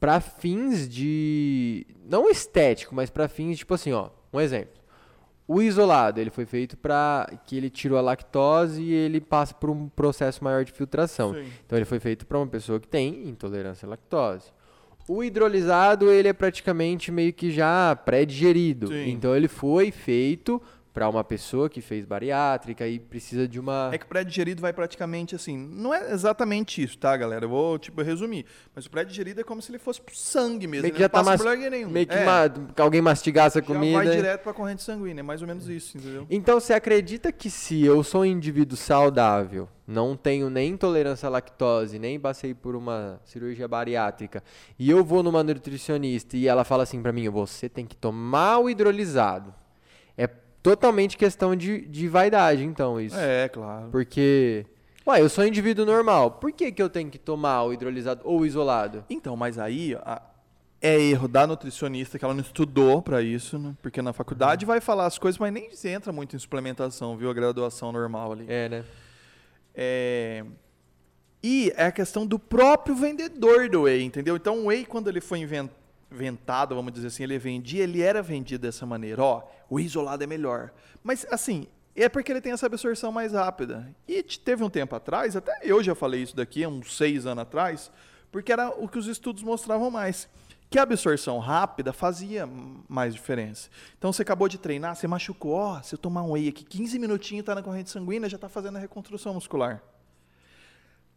para fins de não estético, mas para fins tipo assim, ó, um exemplo. O isolado, ele foi feito para que ele tirou a lactose e ele passa por um processo maior de filtração. Sim. Então ele foi feito para uma pessoa que tem intolerância à lactose. O hidrolisado, ele é praticamente meio que já pré-digerido. Então ele foi feito para uma pessoa que fez bariátrica e precisa de uma. É que o pré-digerido vai praticamente assim. Não é exatamente isso, tá, galera? Eu vou, tipo, resumir. Mas o pré-digerido é como se ele fosse pro sangue mesmo. Meio que já tá mas... nenhum. Meio que é. alguém mastigasse a comida. vai direto pra corrente sanguínea. É mais ou menos isso, entendeu? Então você acredita que se eu sou um indivíduo saudável, não tenho nem intolerância à lactose, nem passei por uma cirurgia bariátrica, e eu vou numa nutricionista e ela fala assim para mim: você tem que tomar o hidrolisado totalmente questão de, de vaidade, então, isso. É, claro. Porque. Ué, eu sou um indivíduo normal. Por que, que eu tenho que tomar o hidrolisado ou o isolado? Então, mas aí a, é erro da nutricionista que ela não estudou para isso, né? Porque na faculdade uhum. vai falar as coisas, mas nem se entra muito em suplementação, viu? A graduação normal ali. É, né? É... E é a questão do próprio vendedor do whey, entendeu? Então o whey, quando ele foi inventado inventado, vamos dizer assim, ele vendia, ele era vendido dessa maneira. Ó, o isolado é melhor. Mas, assim, é porque ele tem essa absorção mais rápida. E teve um tempo atrás, até eu já falei isso daqui, uns seis anos atrás, porque era o que os estudos mostravam mais. Que a absorção rápida fazia mais diferença. Então você acabou de treinar, você machucou, ó, se eu tomar um whey aqui, 15 minutinhos está na corrente sanguínea, já está fazendo a reconstrução muscular.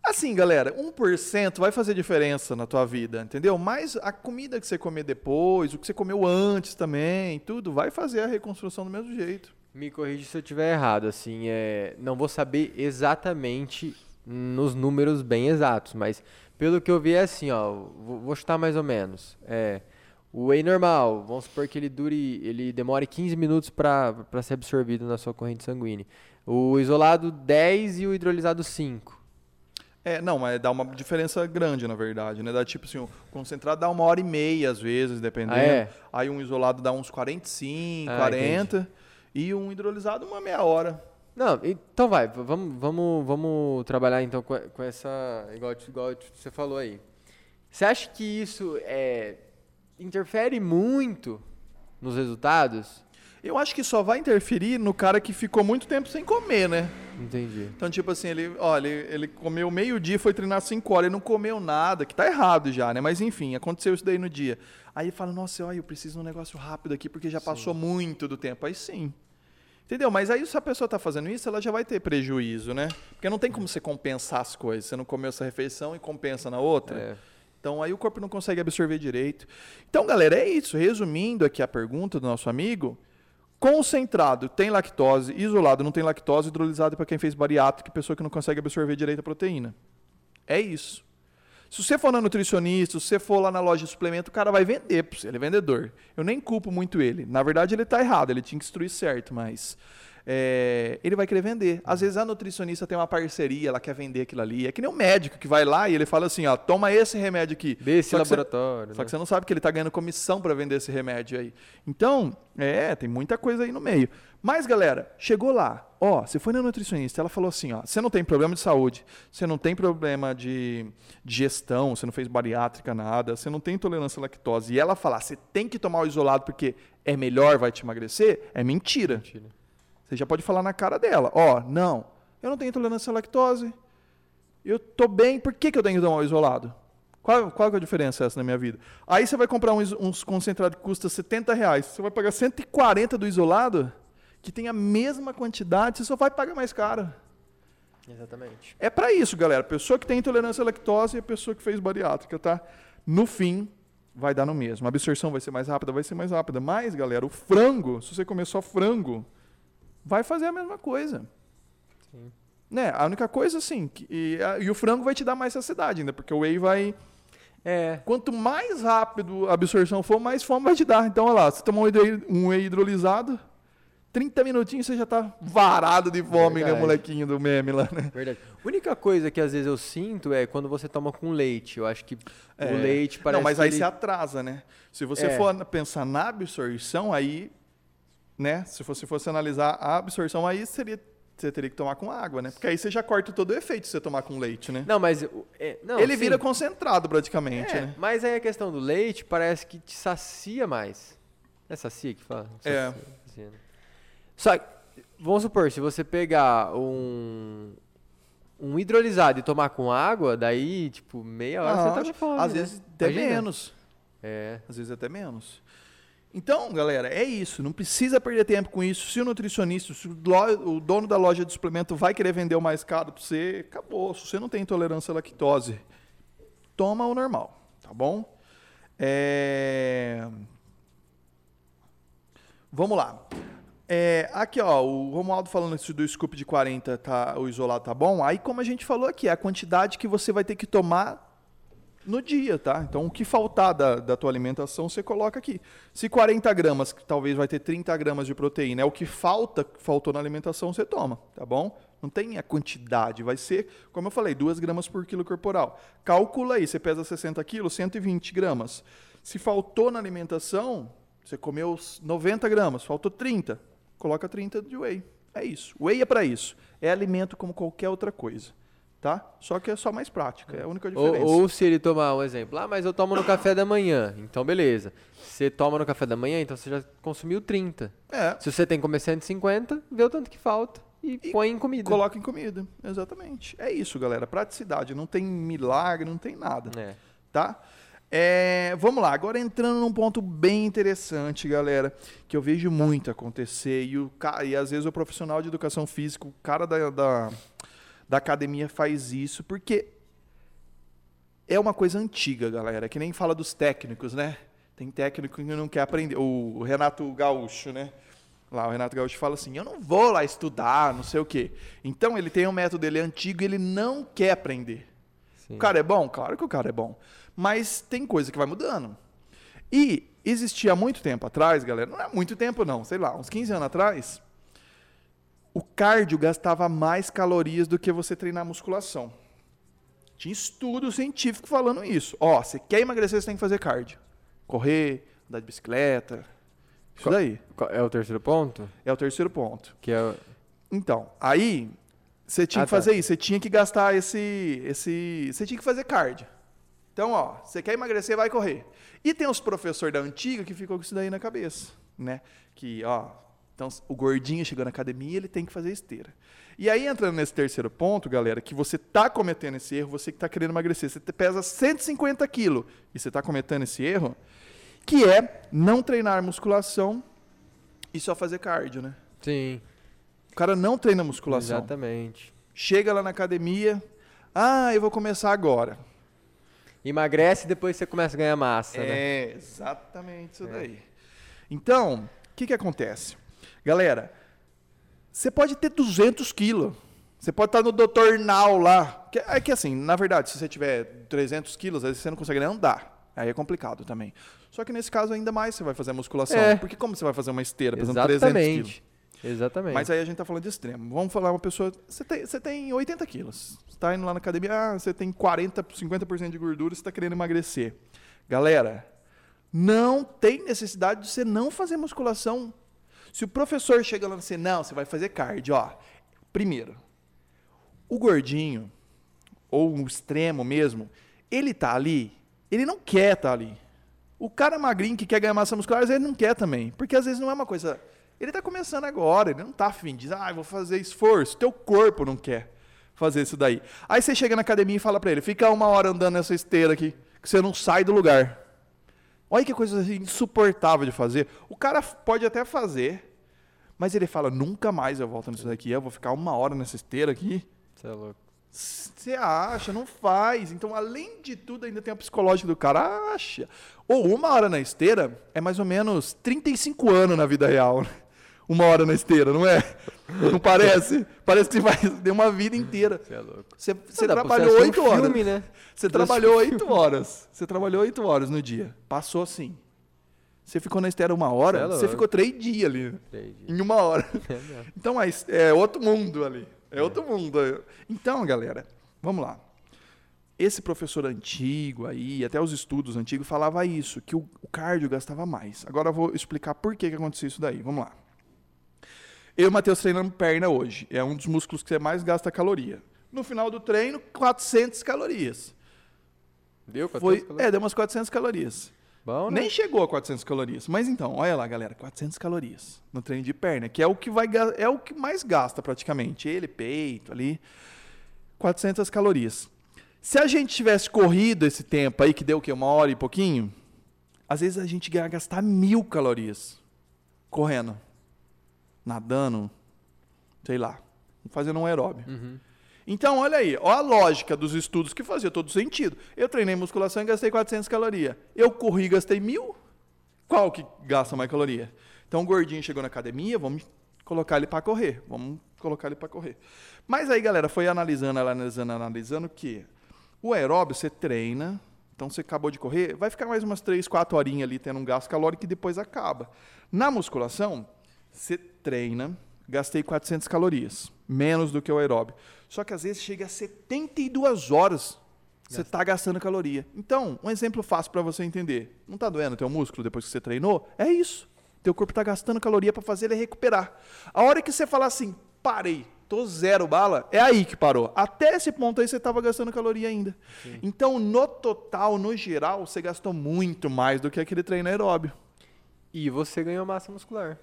Assim, galera, 1% vai fazer diferença na tua vida, entendeu? Mas a comida que você comer depois, o que você comeu antes também, tudo vai fazer a reconstrução do mesmo jeito. Me corrija se eu estiver errado, assim, é, não vou saber exatamente nos números bem exatos, mas pelo que eu vi é assim, ó, vou, chutar mais ou menos. É, o whey normal, vamos supor que ele dure, ele demore 15 minutos para ser absorvido na sua corrente sanguínea. O isolado 10 e o hidrolisado 5. É, não, mas dá uma diferença grande, na verdade, né? Dá tipo assim, o concentrado dá uma hora e meia, às vezes, dependendo. Ah, é? Aí um isolado dá uns 45, ah, 40. Entendi. E um hidrolisado uma meia hora. Não, então vai, vamos, vamos, vamos trabalhar então com, com essa. Igual, igual você falou aí. Você acha que isso é, interfere muito nos resultados? Eu acho que só vai interferir no cara que ficou muito tempo sem comer, né? Entendi. Então, tipo assim, ele, olha, ele, ele comeu meio-dia, foi treinar 5 horas, ele não comeu nada, que tá errado já, né? Mas enfim, aconteceu isso daí no dia. Aí ele fala, nossa, olha, eu preciso de um negócio rápido aqui, porque já sim. passou muito do tempo. Aí sim. Entendeu? Mas aí se a pessoa está fazendo isso, ela já vai ter prejuízo, né? Porque não tem como você compensar as coisas. Você não comeu essa refeição e compensa na outra. É. Então aí o corpo não consegue absorver direito. Então, galera, é isso. Resumindo aqui a pergunta do nosso amigo, Concentrado tem lactose, isolado não tem lactose, hidrolisado para quem fez bariátrica, pessoa que não consegue absorver direito a proteína. É isso. Se você for na nutricionista, se você for lá na loja de suplemento, o cara vai vender para você, ele é vendedor. Eu nem culpo muito ele. Na verdade, ele está errado, ele tinha que instruir certo, mas é, ele vai querer vender. Às vezes a nutricionista tem uma parceria, ela quer vender aquilo ali. É que nem um médico que vai lá e ele fala assim, ó, toma esse remédio aqui. Desse só laboratório. Você, né? Só que você não sabe que ele está ganhando comissão para vender esse remédio aí. Então, é, tem muita coisa aí no meio. Mas, galera, chegou lá. Ó, você foi na nutricionista, ela falou assim, ó, você não tem problema de saúde, você não tem problema de digestão, você não fez bariátrica, nada, você não tem intolerância à lactose. E ela falar, você tem que tomar o isolado porque é melhor, vai te emagrecer, é mentira. Mentira. Você já pode falar na cara dela, ó, oh, não, eu não tenho intolerância à lactose, eu tô bem, por que, que eu tenho que tomar o isolado? Qual, qual é a diferença essa na minha vida? Aí você vai comprar um, uns concentrado que custa 70 reais, você vai pagar 140 do isolado, que tem a mesma quantidade, você só vai pagar mais caro. Exatamente. É para isso, galera. Pessoa que tem intolerância à lactose e a pessoa que fez bariátrica, tá? No fim, vai dar no mesmo. A absorção vai ser mais rápida, vai ser mais rápida. Mas, galera, o frango, se você comer só frango, vai fazer a mesma coisa. Sim. Né? A única coisa, assim, que, e, a, e, o frango vai te dar mais saciedade ainda, porque o whey vai. É. Quanto mais rápido a absorção for, mais fome vai te dar. Então, olha lá, você tomar um whey hidrolisado, 30 minutinhos você já tá varado de fome, né, Verdade. né, molequinho do meme lá, né? Verdade. A única coisa que às vezes eu sinto é quando você toma com leite. Eu acho que é. o leite parece. Não, mas aí ele... você atrasa, né? Se você é. for pensar na absorção, aí, né? Se você fosse analisar a absorção, aí seria você teria que tomar com água, né? Porque aí você já corta todo o efeito se você tomar com leite, né? Não, mas. É, não, Ele sim. vira concentrado praticamente, é, né? Mas aí a questão do leite parece que te sacia mais. É sacia que fala? É. Sacia, né? Só vamos supor, se você pegar um, um hidrolisado e tomar com água, daí, tipo, meia hora ah, você tá com fome. Às né? vezes até Imagina. menos. É. Às vezes até menos. Então, galera, é isso. Não precisa perder tempo com isso. Se o nutricionista, se o dono da loja de suplemento vai querer vender o mais caro para você, acabou. Se você não tem intolerância à lactose, toma o normal, tá bom? É... Vamos lá. É, aqui, ó, o Romualdo falando isso do scoop de 40, tá, o isolado tá bom. Aí, como a gente falou aqui, é a quantidade que você vai ter que tomar no dia, tá? Então, o que faltar da, da tua alimentação, você coloca aqui. Se 40 gramas, talvez vai ter 30 gramas de proteína, é o que falta, faltou na alimentação, você toma, tá bom? Não tem a quantidade, vai ser, como eu falei, 2 gramas por quilo corporal. Calcula aí, você pesa 60 quilos, 120 gramas. Se faltou na alimentação, você comeu 90 gramas, faltou 30 coloca 30 de whey. É isso. Whey é para isso. É alimento como qualquer outra coisa. Tá? Só que é só mais prática, é a única diferença. Ou, ou, se ele tomar um exemplo, ah, mas eu tomo no café da manhã, então beleza. Você toma no café da manhã, então você já consumiu 30. É. Se você tem que comer 150, vê o tanto que falta e, e põe em comida. Coloca em comida, exatamente. É isso, galera. Praticidade, não tem milagre, não tem nada. É. Tá? É, vamos lá, agora entrando num ponto bem interessante, galera, que eu vejo muito acontecer, e, o, e às vezes o profissional de educação física, o cara da, da, da academia faz isso, porque é uma coisa antiga, galera, que nem fala dos técnicos, né? Tem técnico que não quer aprender. O Renato Gaúcho, né? Lá o Renato Gaúcho fala assim: eu não vou lá estudar, não sei o quê. Então ele tem um método dele antigo e ele não quer aprender. Sim. O cara é bom? Claro que o cara é bom mas tem coisa que vai mudando. E existia muito tempo atrás, galera, não é muito tempo não, sei lá, uns 15 anos atrás, o cardio gastava mais calorias do que você treinar musculação. Tinha estudo científico falando isso. Ó, você quer emagrecer, você tem que fazer cardio. Correr, andar de bicicleta, isso daí. É o terceiro ponto? É o terceiro ponto. Que é... Então, aí você tinha ah, que fazer tá. isso, você tinha que gastar esse, esse, você tinha que fazer cardio. Então, ó, você quer emagrecer, vai correr. E tem os professores da antiga que ficou com isso daí na cabeça, né? Que, ó, então o gordinho chegou na academia, ele tem que fazer esteira. E aí, entrando nesse terceiro ponto, galera, que você está cometendo esse erro, você que está querendo emagrecer, você pesa 150 quilos e você está cometendo esse erro, que é não treinar musculação e só fazer cardio, né? Sim. O cara não treina musculação. Exatamente. Chega lá na academia, ah, eu vou começar agora. Emagrece e depois você começa a ganhar massa, é, né? É, exatamente isso é. daí. Então, o que, que acontece? Galera, você pode ter 200 quilos. Você pode estar no Dr. Now lá. É que assim, na verdade, se você tiver 300 quilos, às vezes você não consegue nem andar. Aí é complicado também. Só que nesse caso, ainda mais você vai fazer a musculação. É. Porque como você vai fazer uma esteira pesando 300 quilos? Exatamente. Mas aí a gente está falando de extremo. Vamos falar uma pessoa. Você tem, você tem 80 quilos. Você está indo lá na academia, ah, você tem 40, 50% de gordura, você está querendo emagrecer. Galera, não tem necessidade de você não fazer musculação. Se o professor chega lá e você, não, você vai fazer cardio, ó. Primeiro, o gordinho, ou o extremo mesmo, ele tá ali, ele não quer estar tá ali. O cara magrinho que quer ganhar massa muscular, vezes não quer também. Porque às vezes não é uma coisa Ele tá começando agora, ele não tá afim de, ah, vou fazer esforço. Teu corpo não quer fazer isso daí. Aí você chega na academia e fala para ele, fica uma hora andando nessa esteira aqui, que você não sai do lugar. Olha que coisa insuportável de fazer. O cara pode até fazer, mas ele fala, nunca mais eu volto nisso daqui, eu vou ficar uma hora nessa esteira aqui. Você é louco. Você acha, não faz. Então, além de tudo, ainda tem o psicológico do cara, acha. Ou uma hora na esteira é mais ou menos 35 anos na vida real. Né? Uma hora na esteira, não é? Não parece? Parece que você vai ter uma vida inteira. Você é louco. Você, você trabalhou assistir um oito horas. filme, né? Você trabalhou oito horas. Você trabalhou oito horas no dia. Passou assim. Você ficou na esteira uma hora, Você é você ficou três dias ali. Três dias. Em uma hora. É. Então é, é outro mundo ali. É outro mundo. Então, galera, vamos lá. Esse professor antigo aí, até os estudos antigos, falava isso, que o, o cardio gastava mais. Agora eu vou explicar por que, que aconteceu isso daí. Vamos lá. Eu e o Matheus treinando perna hoje. É um dos músculos que você mais gasta caloria. No final do treino, 400 calorias. Deu? Foi, 14 é, deu umas 400 calorias. Bom, né? Nem chegou a 400 calorias. Mas então, olha lá, galera, 400 calorias no treino de perna, que é o que vai é o que mais gasta praticamente, ele, peito ali. 400 calorias. Se a gente tivesse corrido esse tempo aí, que deu o quê? Uma hora e pouquinho, às vezes a gente ia gastar mil calorias correndo, nadando, sei lá, fazendo um aeróbio. Uhum. Então, olha aí, ó a lógica dos estudos que fazia todo sentido. Eu treinei musculação e gastei 400 calorias. Eu corri e gastei mil. Qual que gasta mais caloria? Então, o gordinho chegou na academia, vamos colocar ele para correr. Vamos colocar ele para correr. Mas aí, galera, foi analisando, analisando, analisando que o aeróbio você treina, então você acabou de correr, vai ficar mais umas 3, 4 horinhas ali tendo um gasto calórico e depois acaba. Na musculação, você treina, gastei 400 calorias, menos do que o aeróbio. Só que às vezes chega a 72 horas você está gastando caloria. Então, um exemplo fácil para você entender. Não está doendo teu músculo depois que você treinou? É isso. Teu corpo está gastando caloria para fazer ele recuperar. A hora que você falar assim, parei, tô zero bala, é aí que parou. Até esse ponto aí você estava gastando caloria ainda. Então, no total, no geral, você gastou muito mais do que aquele treino aeróbio. E você ganhou massa muscular.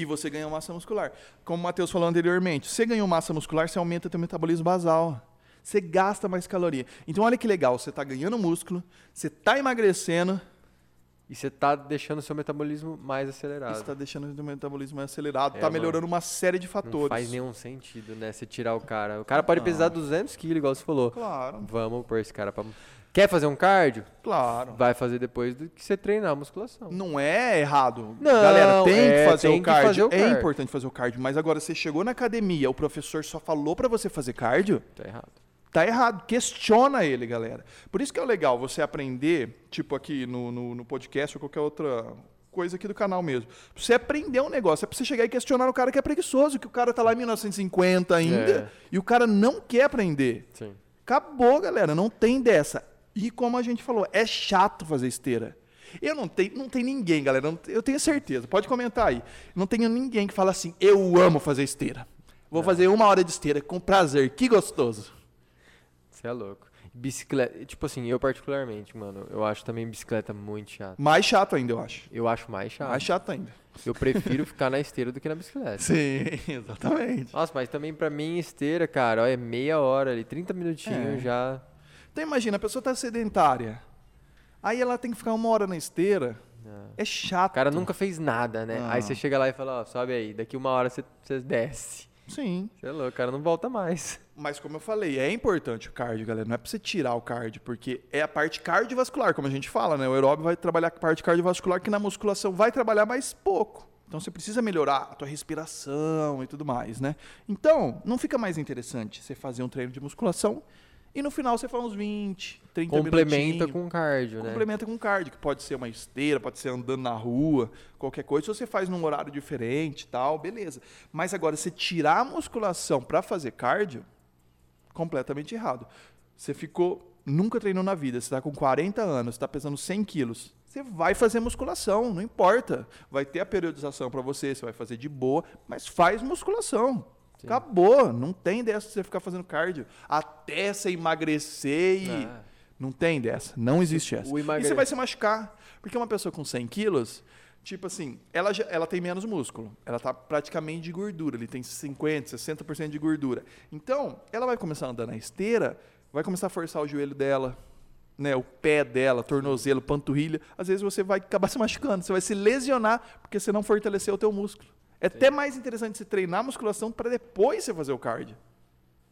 E você ganhou massa muscular. Como o Matheus falou anteriormente, você ganhou massa muscular, você aumenta teu metabolismo basal. Você gasta mais caloria. Então olha que legal, você está ganhando músculo, você está emagrecendo, E você tá deixando o seu metabolismo mais acelerado. você está deixando o teu metabolismo mais acelerado, É, está mano. melhorando uma série de Não fatores. faz nenhum sentido, né? Você tirar o cara. O cara pode Não. pesar 200 quilos, igual você falou. Claro, Vamos pôr esse cara pra... Quer fazer um cardio? claro. Vai fazer depois do que você treinar a musculação. Não é errado. Não, Galera, tem é, que fazer tem o que cardio. fazer o É cardio. importante fazer o cardio, mas agora você chegou na academia, o professor só falou para você fazer cardio, Tá errado. Tá errado. Questiona ele, galera. Por isso que é legal você aprender, tipo aqui no, no, no podcast ou qualquer outra coisa aqui do canal mesmo. Pra você aprender um negócio. É pra você chegar e questionar o cara que é preguiçoso, que o cara tá lá em 1950 ainda É. e o cara não quer aprender. Sim. Acabou, galera. Não tem dessa. E como a gente falou, é chato fazer esteira. Eu não tenho, não tem ninguém, galera. não- Eu tenho certeza. Pode comentar aí. Não tenho ninguém que fala assim: eu amo fazer esteira. Vou fazer uma hora de esteira com prazer. Que gostoso. Você é louco. Bicicleta, tipo assim, eu particularmente, mano, eu acho também bicicleta muito chato. Mais chato ainda, eu acho. Eu acho mais chato. Mais chato ainda. Eu prefiro ficar na esteira do que na bicicleta. Sim, exatamente. Nossa, mas também pra mim esteira, cara, ó, é meia hora ali, 30 minutinhos É. já. Então imagina, a pessoa tá sedentária. Aí ela tem que ficar uma hora na esteira. É chato. O cara nunca fez nada, né? Não. Aí você chega lá e fala, ó, sobe aí, daqui uma hora você, você desce. Sim. Você é louco, o cara não volta mais. Mas como eu falei, é importante o cardio, galera. Não é pra você tirar o cardio, porque é a parte cardiovascular, como a gente fala, né? O aeróbio vai trabalhar com a parte cardiovascular que na musculação vai trabalhar mais pouco. Então você precisa melhorar a tua respiração e tudo mais, né? Então, não fica mais interessante você fazer um treino de musculação e no final você faz uns 20, 30 Complementa com cardio, né? Complementa com cardio, que pode ser uma esteira, pode ser andando na rua, qualquer coisa. Se você faz num horário diferente e tal, beleza. Mas agora, você tirar a musculação para fazer cardio, completamente errado. Você ficou, nunca treinou na vida, você está com 40 anos, está pesando 100 quilos. Você vai fazer musculação, não importa. Vai ter a periodização para você, você vai fazer de boa, mas faz musculação. Acabou, não tem dessa de você ficar fazendo cardio até você emagrecer e Ah. não tem dessa, não existe essa. o E emagre- você vai se machucar, porque uma pessoa com 100 quilos, Tipo assim, ela, já- ela tem menos músculo. Ela tá praticamente de gordura. Ele tem 50%, 60% de gordura. Então, ela vai começar a andar na esteira, vai começar a forçar o joelho dela, né, o pé dela, tornozelo, panturrilha. Às vezes você vai acabar se machucando. Você vai se lesionar porque você não fortaleceu o teu músculo. É até mais interessante você treinar a musculação para depois você fazer o cardio.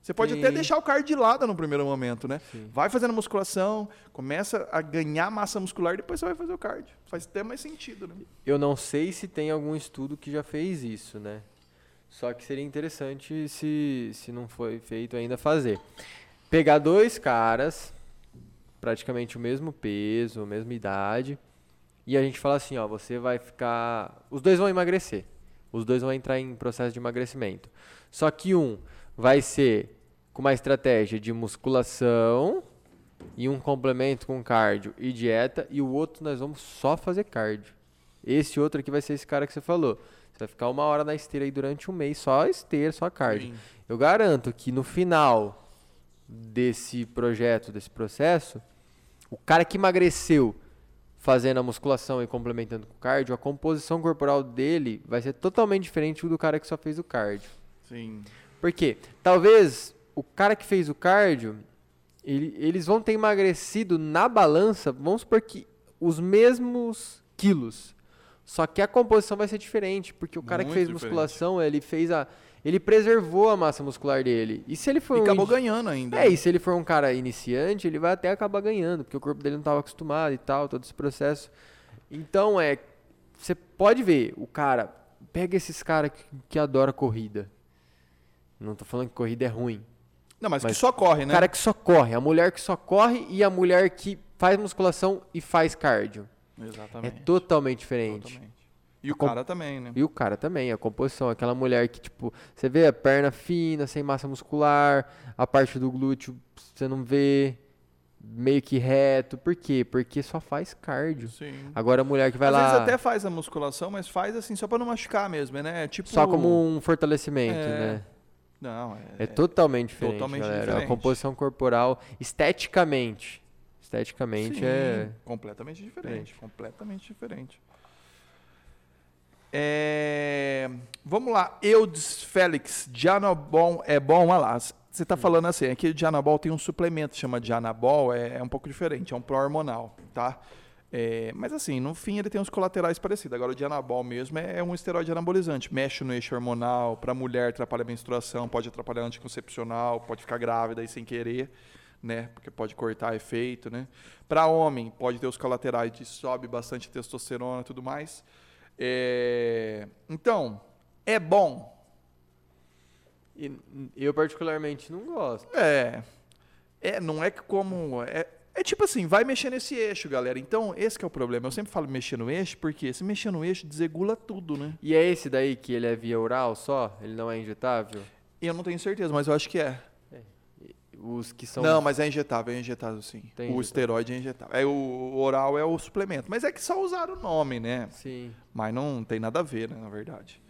Você pode até Sim. deixar o cardio de lado no primeiro momento, né? Sim. Vai fazendo musculação, começa a ganhar massa muscular, depois você vai fazer o cardio. Faz até mais sentido, né? Eu não sei se tem algum estudo que já fez isso, né? Só que seria interessante se, se não foi feito ainda fazer. Pegar dois caras, praticamente o mesmo peso, a mesma idade, e a gente fala assim, ó, você vai ficar. Os dois vão emagrecer. Os dois vão entrar em processo de emagrecimento. Só que um vai ser com uma estratégia de musculação e um complemento com cardio e dieta, e o outro nós vamos só fazer cardio. Esse outro aqui vai ser esse cara que você falou. Você vai ficar uma hora na esteira aí durante um mês, só esteira, só cardio. Sim. Eu garanto que no final desse projeto, desse processo, o cara que emagreceu fazendo a musculação e complementando com o cardio, a composição corporal dele vai ser totalmente diferente do cara que só fez o cardio. Sim. Por quê? Talvez o cara que fez o cardio, ele- eles vão ter emagrecido na balança, vamos supor que os mesmos quilos. Só que a composição vai ser diferente, porque o cara que Muito fez diferente. musculação, ele fez a ele preservou a massa muscular dele. E se ele for E um acabou indi- ganhando ainda. É, e se ele for um cara iniciante, ele vai até acabar ganhando, porque o corpo dele não estava acostumado e tal, todo esse processo. Então, é. Você pode ver, o cara. Pega esses caras que, que adora corrida. Não tô falando que corrida é ruim. Não, mas, Mas que só corre, O né? cara que só corre, a mulher que só corre e a mulher que faz musculação e faz cardio. É Exatamente. totalmente diferente. Totalmente. E o cara também, né? E o cara também, a composição, aquela mulher que, tipo, você vê a perna fina, sem massa muscular, a parte do glúteo você não vê, meio que reto. Por quê? Porque só faz cardio. Sim. Agora a mulher que vai Às lá vezes até faz a musculação, mas faz assim só pra não machucar mesmo, né? Tipo só como um fortalecimento, É, né? Não, É, é, totalmente diferente, totalmente galera. diferente. A composição corporal, esteticamente, esteticamente Sim, é... completamente diferente, completamente diferente. É, Vamos lá, Eudes Félix, Janabol é bom? Olha lá, você está falando assim, aqui o Janabol tem um suplemento chama Janabol, é, é um pouco diferente, é um pró-hormonal, tá? É, mas assim, no fim ele tem uns colaterais parecidos. Agora o Dianabol mesmo é, é um esteroide anabolizante, mexe no eixo hormonal, para mulher atrapalha a menstruação, pode atrapalhar anticoncepcional, pode ficar grávida aí sem querer, né? Porque pode cortar efeito, né? Para homem pode ter os colaterais de sobe bastante testosterona e tudo mais. É, Então, é bom? E eu particularmente não gosto. É. É, não é que como. É, é tipo assim, vai mexer nesse eixo, galera. Então, esse que é o problema. Eu sempre falo mexer no eixo, porque se mexer no eixo, desregula tudo, né? E é esse daí que ele é via oral só? Ele não é injetável? Eu não tenho certeza, mas eu acho que é. Os que são... Não, mas é injetável, é injetável sim. Tem o injetável. esteroide é injetável. É, o oral é o suplemento. Mas é que só usaram o nome, né? Sim. Mas não tem nada a ver, né, na verdade.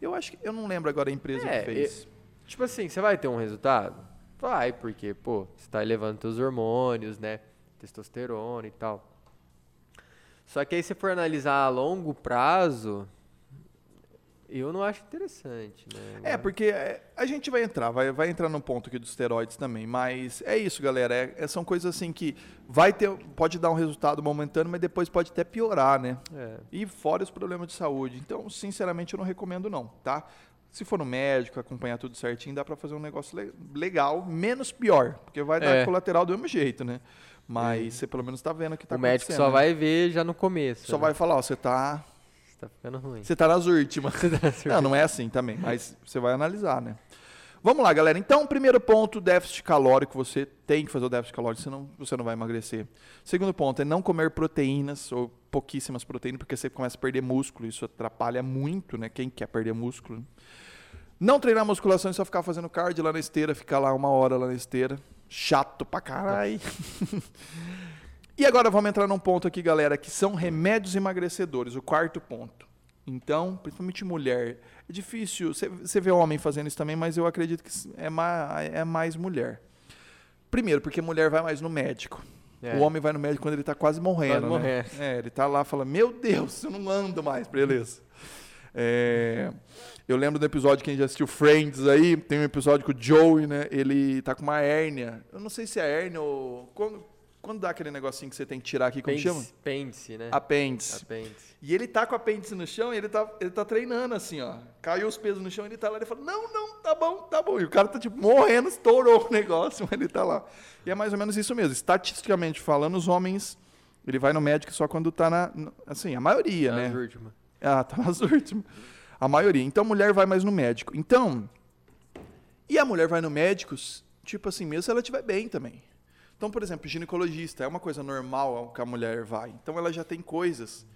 Eu acho que. Eu não lembro agora a empresa É, que fez. Tipo assim, você vai ter um resultado? Vai, porque, pô, você tá elevando seus hormônios, né? Testosterona e tal. Só que aí se for analisar a longo prazo, eu não acho interessante, né? É, porque é, a gente vai entrar, vai, vai entrar no ponto aqui dos esteroides também, mas é isso, galera. é- é- são coisas assim que vai ter, pode dar um resultado momentâneo, mas depois pode até piorar, né? É. E fora os problemas de saúde. Então, sinceramente, eu não recomendo não, tá? Se for no médico, acompanhar tudo certinho, dá pra fazer um negócio le- legal, menos pior, porque vai dar É. colateral do mesmo jeito, né? Mas você pelo menos tá vendo o que tá o médico acontecendo, só né? vai ver já no começo. Só né? vai falar, ó, você tá, tá ficando ruim. você tá nas últimas. Não, não é assim também, mas você vai analisar, né? Vamos lá, galera. Então, primeiro ponto, déficit calórico. Você tem que fazer o déficit calórico, senão você não vai emagrecer. Segundo ponto é não comer proteínas ou pouquíssimas proteínas, porque você começa a perder músculo. Isso atrapalha muito, né? Quem quer perder músculo. Não treinar musculação e só ficar fazendo cardio lá na esteira, ficar lá uma hora lá na esteira. Chato pra caralho. E agora vamos entrar num ponto aqui, galera, que são remédios emagrecedores, o quarto ponto. Então, principalmente mulher, é difícil. Você- vê homem fazendo isso também, mas eu acredito que é mais, é mais mulher. Primeiro, porque mulher vai mais no médico. É. O homem vai no médico quando ele tá quase morrendo, Quase né? É, ele tá lá e fala, meu Deus, eu não ando mais, beleza. É, eu lembro do episódio, quem já assistiu Friends aí, tem um episódio que o Joey, né, ele tá com uma hérnia. Eu não sei se é hérnia ou... Quando, quando dá aquele negocinho que você tem que tirar aqui, como Pêndice- chama? Pêndice, né? Apêndice. Apêndice. E ele tá com a apêndice no chão e ele tá, ele tá treinando assim, ó. Caiu os pesos no chão ele tá lá. Ele fala: Não, não, tá bom, tá bom. E o cara tá tipo morrendo, estourou o negócio, mas ele tá lá. E é mais ou menos isso mesmo. Estatisticamente falando, os homens. Ele vai no médico só quando tá na. Assim, a maioria, Nas né? últimas. Ah, tá nas últimas. A maioria. Então a mulher vai mais no médico. Então. E a mulher vai no médico, tipo assim, mesmo se ela estiver bem também. Então, por exemplo, ginecologista é uma coisa normal que a mulher vai. Então ela já tem coisas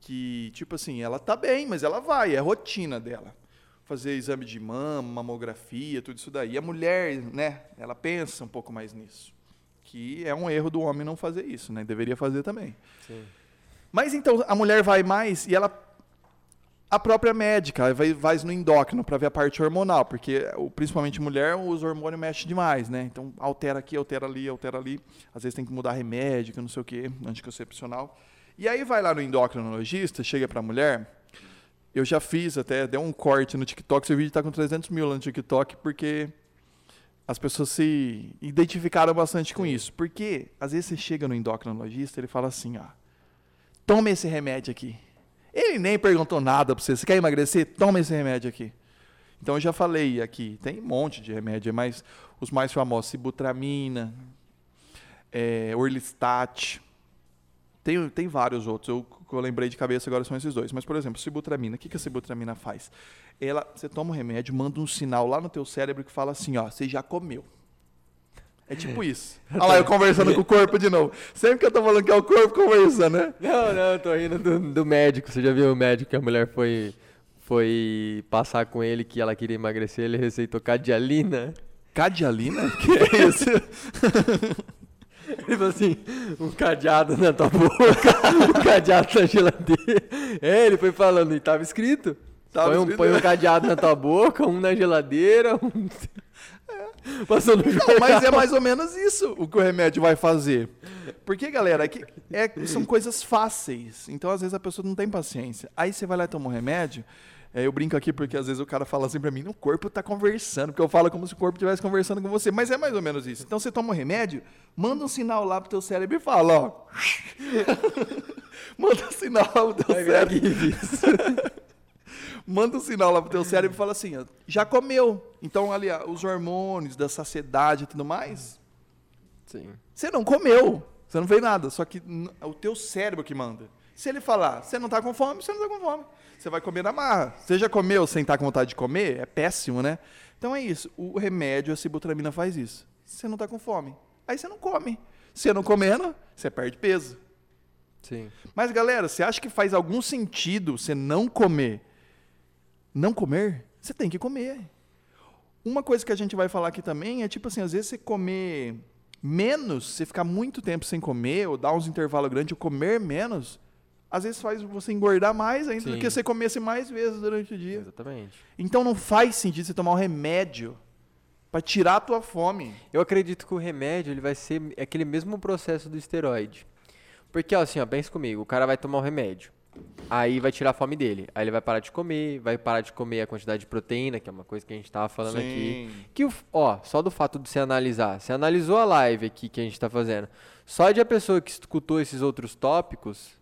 que, tipo assim, ela tá bem, mas ela vai, é rotina dela. Fazer exame de mama, mamografia, tudo isso daí. E a mulher, né, ela pensa um pouco mais nisso. Que é um erro do homem não fazer isso, né? Deveria fazer também. Sim. Mas então a mulher vai mais e ela a própria médica vai, vai no endócrino para ver a parte hormonal, porque principalmente mulher os hormônios mexem demais, né? Então altera aqui, altera ali, altera ali. Às vezes tem que mudar remédio, não sei o quê, anticoncepcional. E aí vai lá no endocrinologista, chega para a mulher. Eu já fiz até, deu um corte no TikTok, seu vídeo está com 300 mil lá no TikTok, porque as pessoas se identificaram bastante com isso. Porque às vezes você chega no endocrinologista, ele fala assim, ó, toma esse remédio aqui. Ele nem perguntou nada para você. Você quer emagrecer? Toma esse remédio aqui. Então eu já falei aqui, tem um monte de remédio, mas os mais famosos, sibutramina, é, orlistat, tem, tem vários outros. Eu, eu lembrei de cabeça agora são esses dois. Mas, por exemplo, sibutramina. O que, que a sibutramina faz? Ela, você toma um remédio, manda um sinal lá no teu cérebro que fala assim, ó, você já comeu. É tipo isso. Olha lá, eu conversando com o corpo de novo. Sempre que eu tô falando que é o corpo conversando, né? Não, não, eu tô rindo do, do médico. Você já viu o médico que a mulher foi, foi passar com ele que ela queria emagrecer, ele receitou cadialina. Cadialina? que é isso? Ele falou assim, um cadeado na tua boca, um cadeado na geladeira. É, ele foi falando, e tava escrito. Tava põe, um, escrito. põe um cadeado na tua boca, um na geladeira, um... Não, mas é mais ou menos isso o que o remédio vai fazer. Porque, galera, é que é- são coisas fáceis. Então, às vezes, a pessoa não tem paciência. Aí você vai lá e toma um remédio. é, eu brinco aqui porque às vezes o cara fala assim pra mim, o corpo tá conversando, porque eu falo como se o corpo estivesse conversando com você. Mas é mais ou menos isso. Então você toma um remédio, manda um sinal lá pro teu cérebro e fala, ó. manda um sinal lá pro teu Vai virar cérebro. Manda um sinal lá pro teu cérebro e fala assim, ó, já comeu. Então, ali, ó, os hormônios da saciedade e tudo mais, Sim. você não comeu. Você não fez nada. Só que é o teu cérebro que manda. Se ele falar, você não tá com fome, você não tá com fome. Você vai comer na marra. Você já comeu sem estar com vontade de comer? É péssimo, né? Então é isso. O remédio, a sibutramina faz isso. Você não tá com fome. Aí você não come. Você não comendo, você perde peso. Sim. Mas, galera, você acha que faz algum sentido você não comer? Não comer? Você tem que comer. Uma coisa que a gente vai falar aqui também é tipo assim, às vezes você comer menos, você ficar muito tempo sem comer, ou dar uns intervalos grandes, ou comer menos, às vezes faz você engordar mais ainda do Sim. que você comesse mais vezes durante o dia. Exatamente. Então não faz sentido você tomar um remédio para tirar a tua fome. Eu acredito que o remédio ele vai ser aquele mesmo processo do esteroide. Porque, ó, assim, ó, pensa comigo, o cara vai tomar um remédio. Aí vai tirar a fome dele. Aí ele vai parar de comer, vai parar de comer a quantidade de proteína, que é uma coisa que a gente tava falando aqui. Que, o ó, só do fato de você analisar, você analisou a live aqui que a gente tá fazendo, só de a pessoa que escutou esses outros tópicos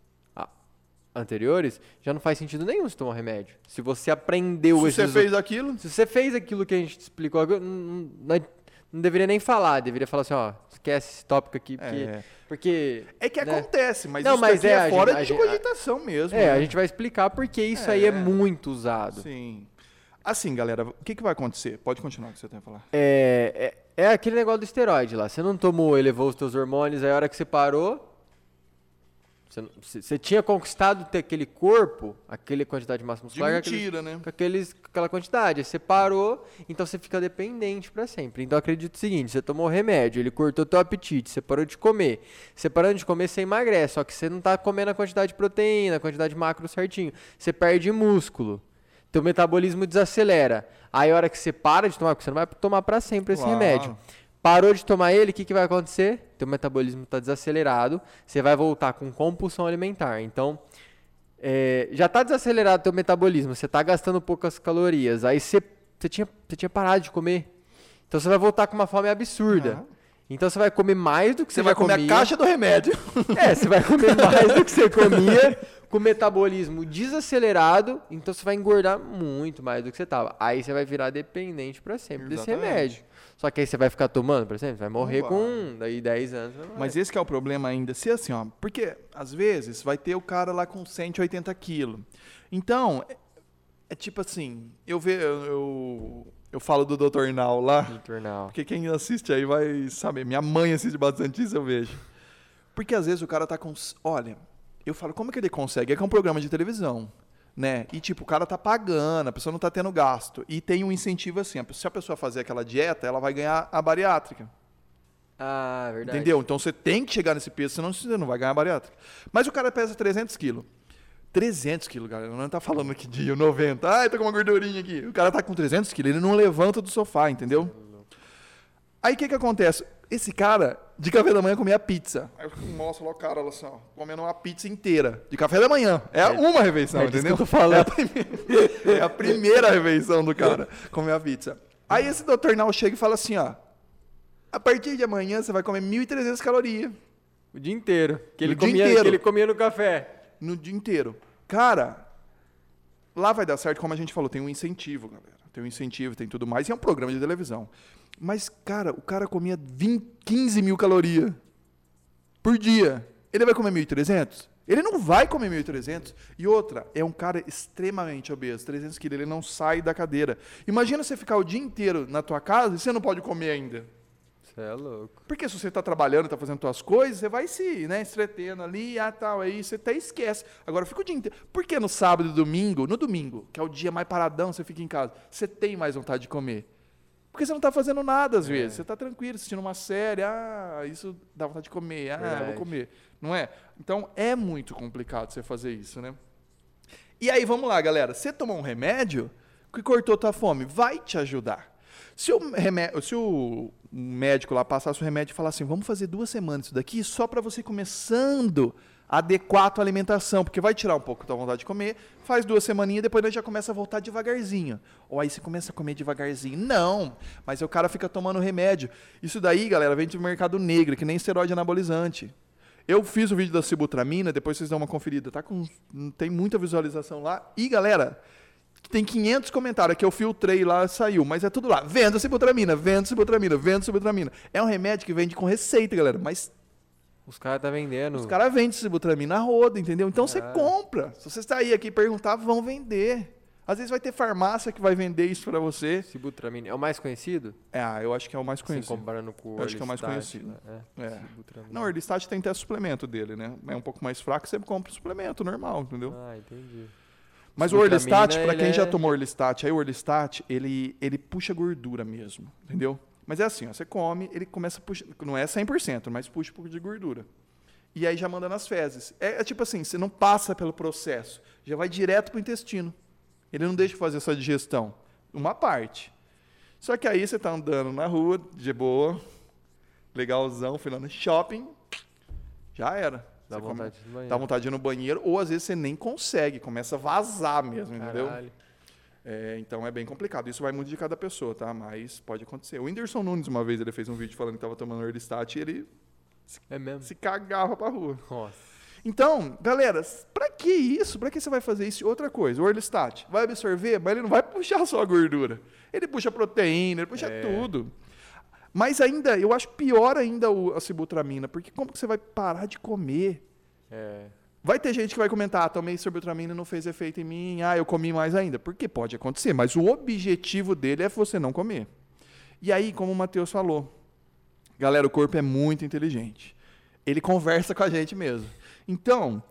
anteriores, já não faz sentido nenhum você tomar remédio. Se você aprendeu Se você fez aquilo, se você fez aquilo que a gente explicou, não, não- não- deveria nem falar, deveria falar assim, ó, esquece esse tópico aqui, porque... É. porque é que né? acontece, mas Não, isso mas é, é, a fora gente- a de cogitação mesmo. É, né? a gente vai explicar porque isso aí é É. muito usado. Sim. Assim, galera, o que, que vai acontecer? Pode continuar o que você tem a falar. É, é, é aquele negócio do esteroide lá. Você não tomou, elevou os teus hormônios, aí a hora que você parou, você, tinha conquistado ter aquele corpo, aquele quantidade de massa De muscular, aquele- mentira, né? com, aqueles, aquela quantidade. Aí você parou, então você fica dependente pra sempre. Então acredito o seguinte: você tomou remédio, ele cortou teu apetite, você parou de comer. Você parando de comer, você emagrece, só que você não tá comendo a quantidade de proteína, a quantidade de macro certinho. Você perde músculo. Teu metabolismo desacelera. Aí a hora que você para de tomar, porque você não vai tomar pra sempre esse Claro. remédio. Parou de tomar ele, o que, que vai acontecer? Teu metabolismo está desacelerado, você vai voltar com compulsão alimentar. Então, é, já está desacelerado teu metabolismo, você está gastando poucas calorias, aí você, você, tinha, você tinha parado de comer. Então você vai voltar com uma fome absurda. Então você vai comer mais do que você, você vai comer comia. a caixa do remédio. É, você vai comer mais do que você comia, com o metabolismo desacelerado, então você vai engordar muito mais do que você tava. Aí você vai virar dependente para sempre Exatamente. desse remédio. Só que aí você vai ficar tomando, por exemplo, vai morrer com daí 10 anos. Mas esse é o problema ainda, se assim, ó, porque às vezes vai ter o cara lá com 180 quilos. Então, é, é tipo assim, eu vejo, eu, eu falo do Dr. Nal lá. Dr. Nal. Porque quem assiste aí vai saber. Minha mãe assiste bastante isso, eu vejo. Porque às vezes o cara tá com. Olha, eu falo, como é que ele consegue? É que é um programa de televisão, né? E tipo, o cara tá pagando, a pessoa não tá tendo gasto. E tem um incentivo assim, se a pessoa fazer aquela dieta, ela vai ganhar a bariátrica. Ah, verdade. Entendeu? Então você tem que chegar nesse peso, senão você não vai ganhar a bariátrica. Mas o cara pesa 300 quilos. 300 quilos, galera. Não tá falando aqui de 90. Ai, tô com uma gordurinha aqui. O cara tá com 300 quilos, ele não levanta do sofá, entendeu? Aí o que que acontece? Esse cara, de café da manhã, comia pizza. Aí eu mostro lá o cara, assim, ó, comendo uma pizza inteira. De café da manhã. É, é uma refeição, é entendeu? Que eu tô falando. É, a primeira, é a primeira refeição do cara, comer a pizza. Aí esse doutor Nal chega e fala assim, ó. A partir de amanhã você vai comer 1.300 calorias. O dia inteiro. Que ele, comia, inteiro. que ele comia no café. No dia inteiro. Cara, lá vai dar certo, como a gente falou, tem um incentivo, galera. Tem um incentivo, tem tudo mais. E é um programa de televisão. Mas, cara, o cara comia 20, 15 mil calorias por dia. Ele vai comer 1.300? Ele não vai comer 1.300. E outra, é um cara extremamente obeso, 300 quilos, ele não sai da cadeira. Imagina você ficar o dia inteiro na tua casa e você não pode comer ainda. Você é louco. Porque se você está trabalhando, está fazendo suas coisas, você vai se né, estretendo ali, ah, tal, aí você até esquece. Agora fica o dia inteiro. Por que no sábado e domingo, no domingo, que é o dia mais paradão, você fica em casa, você tem mais vontade de comer? Porque você não está fazendo nada às é. vezes. É. Você está tranquilo, assistindo uma série. Ah, isso dá vontade de comer. Ah, Verdade. vou comer. Não é? Então é muito complicado você fazer isso, né? E aí, vamos lá, galera. Você tomou um remédio que cortou tua fome, vai te ajudar. Se o, remédio, se o médico lá passasse o remédio e falasse assim, vamos fazer duas semanas isso daqui só para você começando adequar a tua alimentação, porque vai tirar um pouco da vontade de comer, faz duas semaninhas, depois já começa a voltar devagarzinho. Ou aí você começa a comer devagarzinho. Não, mas o cara fica tomando remédio. Isso daí, galera, vem do mercado negro, que nem esteroide anabolizante. Eu fiz o vídeo da sibutramina, depois vocês dão uma conferida, tá com tem muita visualização lá. E galera, tem 500 comentários que eu filtrei lá, saiu, mas é tudo lá. Venda sibutramina, venda sibutramina, venda sibutramina. É um remédio que vende com receita, galera, mas os caras tá vendendo. Os caras vendem sibutramina a roda, entendeu? Então você é. compra. Se você sair aqui e perguntar, vão vender. Às vezes vai ter farmácia que vai vender isso para você. Sibutramina é o mais conhecido? É, ah, eu acho que é o mais conhecido. Sim, comparando com o eu acho que é o mais conhecido. Né? É. é. Não, o Orlistat tem até suplemento dele, né? É um pouco mais fraco, você compra suplemento normal, entendeu? Ah, entendi. Mas o Orlistat, para quem já é... tomou Orlistat, aí o Orlistat, ele, ele puxa gordura mesmo, entendeu? Mas é assim, ó, você come, ele começa a puxar, não é 100%, mas puxa um pouco de gordura. E aí já manda nas fezes. É, é tipo assim, você não passa pelo processo, já vai direto para o intestino. Ele não deixa fazer essa digestão. Uma parte. Só que aí você está andando na rua, de boa, legalzão, final no shopping, já era. Dá você vontade come, de ir no banheiro. Dá vontade de ir no banheiro, ou às vezes você nem consegue, começa a vazar mesmo, Caralho. entendeu? É, então é bem complicado. Isso vai muito de cada pessoa, tá? Mas pode acontecer. O Whindersson Nunes, uma vez, ele fez um vídeo falando que estava tomando Earlystat e ele é mesmo? se cagava pra rua. Nossa. Então, galera, para que isso? Para que você vai fazer isso? Outra coisa, o Earlystat vai absorver, mas ele não vai puxar só a gordura. Ele puxa proteína, ele puxa é. tudo. Mas ainda, eu acho pior ainda o, a sibutramina, porque como que você vai parar de comer? É. Vai ter gente que vai comentar, ah, tomei sorbitramina e não fez efeito em mim, ah, eu comi mais ainda. Porque pode acontecer, mas o objetivo dele é você não comer. E aí, como o Matheus falou, galera, o corpo é muito inteligente. Ele conversa com a gente mesmo. Então,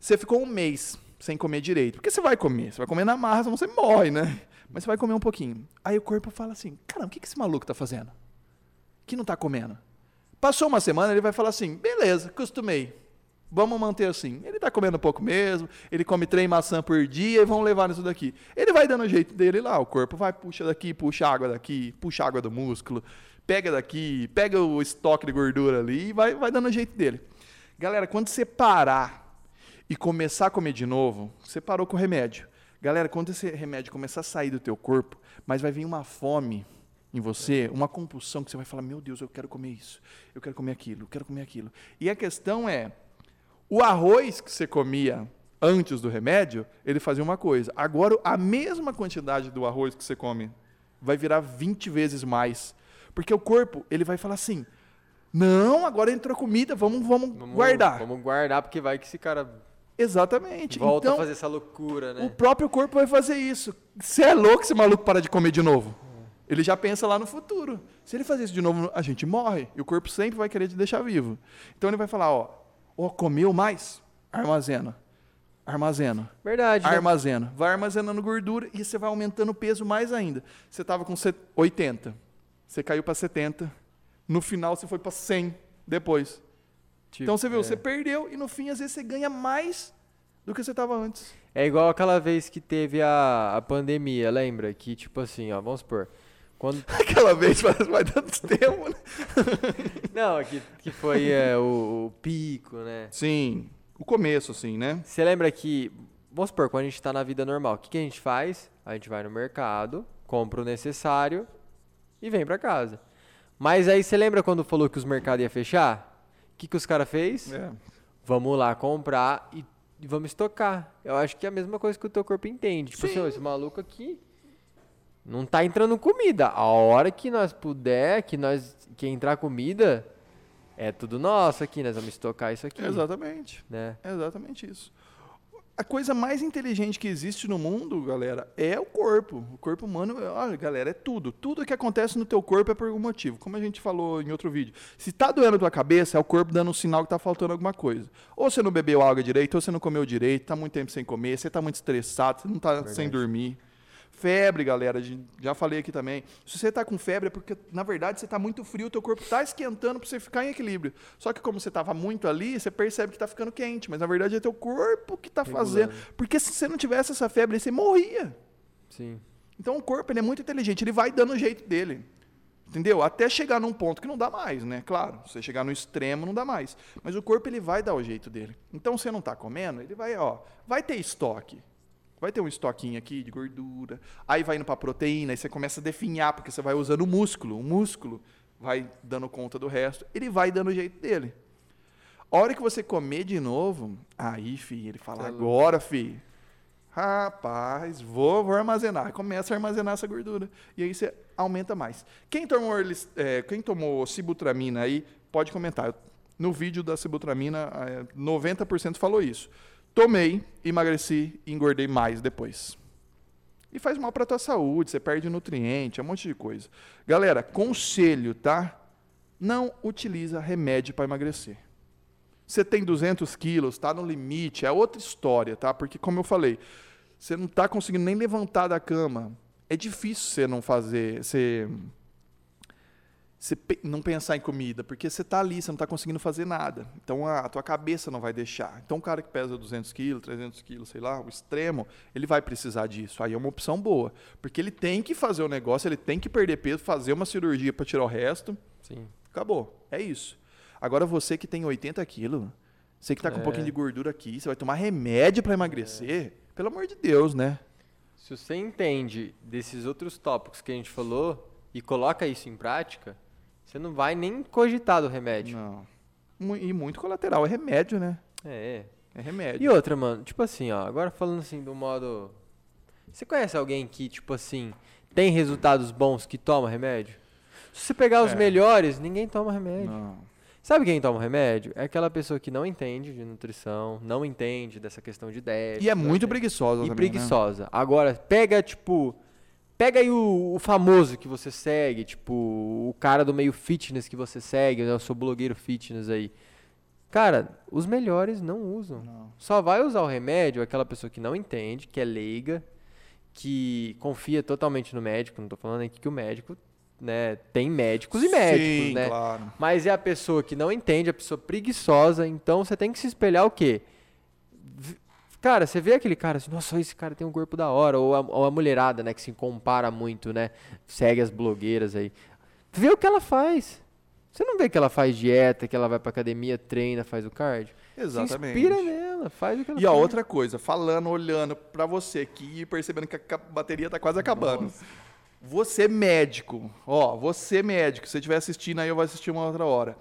você ficou um mês sem comer direito. Porque você vai comer, você vai comer na marra, senão você morre, né? Mas você vai comer um pouquinho. Aí o corpo fala assim: caramba, o que esse maluco tá fazendo? Que não tá comendo? Passou uma semana, ele vai falar assim: beleza, acostumei Vamos manter assim. Ele tá comendo pouco mesmo, ele come três maçã por dia e vamos levar isso daqui. Ele vai dando o jeito dele lá, o corpo vai, puxa daqui, puxa água daqui, puxa água do músculo, pega daqui, pega o estoque de gordura ali e vai, vai dando o jeito dele. Galera, quando você parar e começar a comer de novo, você parou com o remédio. Galera, quando esse remédio começar a sair do teu corpo, mas vai vir uma fome em você, uma compulsão que você vai falar: "Meu Deus, eu quero comer isso. Eu quero comer aquilo, eu quero comer aquilo". E a questão é, o arroz que você comia antes do remédio, ele fazia uma coisa. Agora, a mesma quantidade do arroz que você come vai virar 20 vezes mais. Porque o corpo, ele vai falar assim: não, agora entrou comida, vamos, vamos, Vamos guardar. Vamos guardar, porque vai que esse cara Exatamente. volta então, a fazer essa loucura, né? o próprio corpo vai fazer isso. Você é louco esse maluco para de comer de novo. Ele já pensa lá no futuro. Se ele fazer isso de novo, a gente morre. E o corpo sempre vai querer te deixar vivo. Então ele vai falar, ó, ó comeu mais? Armazena. Armazena. Verdade. né? Armazena. Vai armazenando gordura e você vai aumentando o peso mais ainda. Você estava com set- 80. Você caiu para 70. No final você foi para 100 depois. Tipo, então você viu, é. você perdeu e no fim às vezes você ganha mais do que você estava antes. É igual aquela vez que teve a, a pandemia, lembra? Que tipo assim, ó, vamos supor. Quando... Aquela vez vai, vai dando tempo, né? Não, que, que foi é, o, o pico, né? Sim, o começo, assim, né? Você lembra que, vamos supor, quando a gente tá na vida normal, o que, que a gente faz? A gente vai no mercado, compra o necessário e vem pra casa. Mas aí você lembra quando falou que os mercados iam fechar? O que, que os caras fez? É. Vamos lá comprar e, vamos estocar. Eu acho que é a mesma coisa que o teu corpo entende. Tipo assim, Sim. ó, esse maluco aqui não tá entrando comida. A hora que nós puder, que nós que entrar comida, é tudo nosso aqui, nós vamos estocar isso aqui, Exatamente. né? É exatamente isso. A coisa mais inteligente que existe no mundo, galera, é o corpo. O corpo humano, olha, galera, é tudo. Tudo que acontece no teu corpo é por algum motivo. Como a gente falou em outro vídeo. Se tá doendo a tua cabeça, é o corpo dando um sinal que tá faltando alguma coisa. Ou você não bebeu água direito, ou você não comeu direito, tá muito tempo sem comer, você tá muito estressado, você não tá sem dormir. Febre, galera, já falei aqui também. Se você tá com febre é porque, na verdade, você tá muito frio, o teu corpo tá esquentando para você ficar em equilíbrio. Só que como você tava muito ali, você percebe que tá ficando quente, mas na verdade é teu corpo que tá fazendo. Porque se você não tivesse essa febre, você morria. Sim. Então o corpo ele é muito inteligente, ele vai dando o jeito dele. Entendeu? Até chegar num ponto que não dá mais, né? Claro, se você chegar no extremo não dá mais. Mas o corpo ele vai dar o jeito dele. Então você não está comendo, ele vai, ó, vai ter estoque. Vai ter um estoquinho aqui de gordura. Aí vai indo para proteína, aí você começa a definhar porque você vai usando o músculo. O músculo vai dando conta do resto. Ele vai dando o jeito dele. A hora que você comer de novo, aí, filho, ele fala, Tá agora, filho. Rapaz, vou, vou armazenar. Começa a armazenar essa gordura. E aí você aumenta mais. Quem tomou, é, quem tomou sibutramina aí, pode comentar. No vídeo da sibutramina, é, 90% falou isso. Tomei, emagreci e engordei mais depois. E faz mal para tua saúde, você perde nutriente, é um monte de coisa. Galera, conselho, tá? Não utiliza remédio para emagrecer. Você tem 200 quilos, está no limite, é outra história, tá? Porque, como eu falei, você não está conseguindo nem levantar da cama. É difícil você não fazer, você, você não pensar em comida, porque você está ali, você não está conseguindo fazer nada. Então, a, a tua cabeça não vai deixar. Então, o cara que pesa 200 quilos, 300 quilos, sei lá, o extremo, ele vai precisar disso. Aí é uma opção boa, porque ele tem que fazer o negócio, ele tem que perder peso, fazer uma cirurgia para tirar o resto, Sim. Acabou. É isso. Agora você que tem 80 quilos, você que tá com um É. pouquinho de gordura aqui, você vai tomar remédio para emagrecer? Pelo amor de Deus, né? Se você entende desses outros tópicos que a gente falou e coloca isso em prática, você não vai nem cogitar do remédio. Não. E muito colateral. É remédio, né? É. É remédio. E outra, mano, tipo assim, ó, agora falando assim do modo. Você conhece alguém que, tipo assim, tem resultados bons que toma remédio? Se você pegar os É. melhores, ninguém toma remédio. Não. Sabe quem toma remédio? É aquela pessoa que não entende de nutrição, não entende dessa questão de déficit. E é muito entende- preguiçosa E também, né? preguiçosa. Agora, pega, tipo. Pega aí o, o famoso que você segue, tipo, o cara do meio fitness que você segue, né, eu sou blogueiro fitness aí. Cara, os melhores não usam. Não. Só vai usar o remédio aquela pessoa que não entende, que é leiga, que confia totalmente no médico. Não tô falando aqui que o médico né, tem médicos e médicos, Sim, né? claro. Mas é a pessoa que não entende, a pessoa preguiçosa, então você tem que se espelhar o quê? Cara, você vê aquele cara assim, nossa, esse cara tem um corpo da hora, ou a, ou a mulherada, né, que se compara muito, né, segue as blogueiras aí. Vê o que ela faz. Você não vê que ela faz dieta, que ela vai pra academia, treina, faz o cardio? Exatamente. Se inspira nela, faz o que ela E a faz. outra coisa, falando, olhando pra você aqui e percebendo que a bateria tá quase acabando. Você médico, ó, você médico, se você estiver assistindo aí eu vou assistir uma outra hora.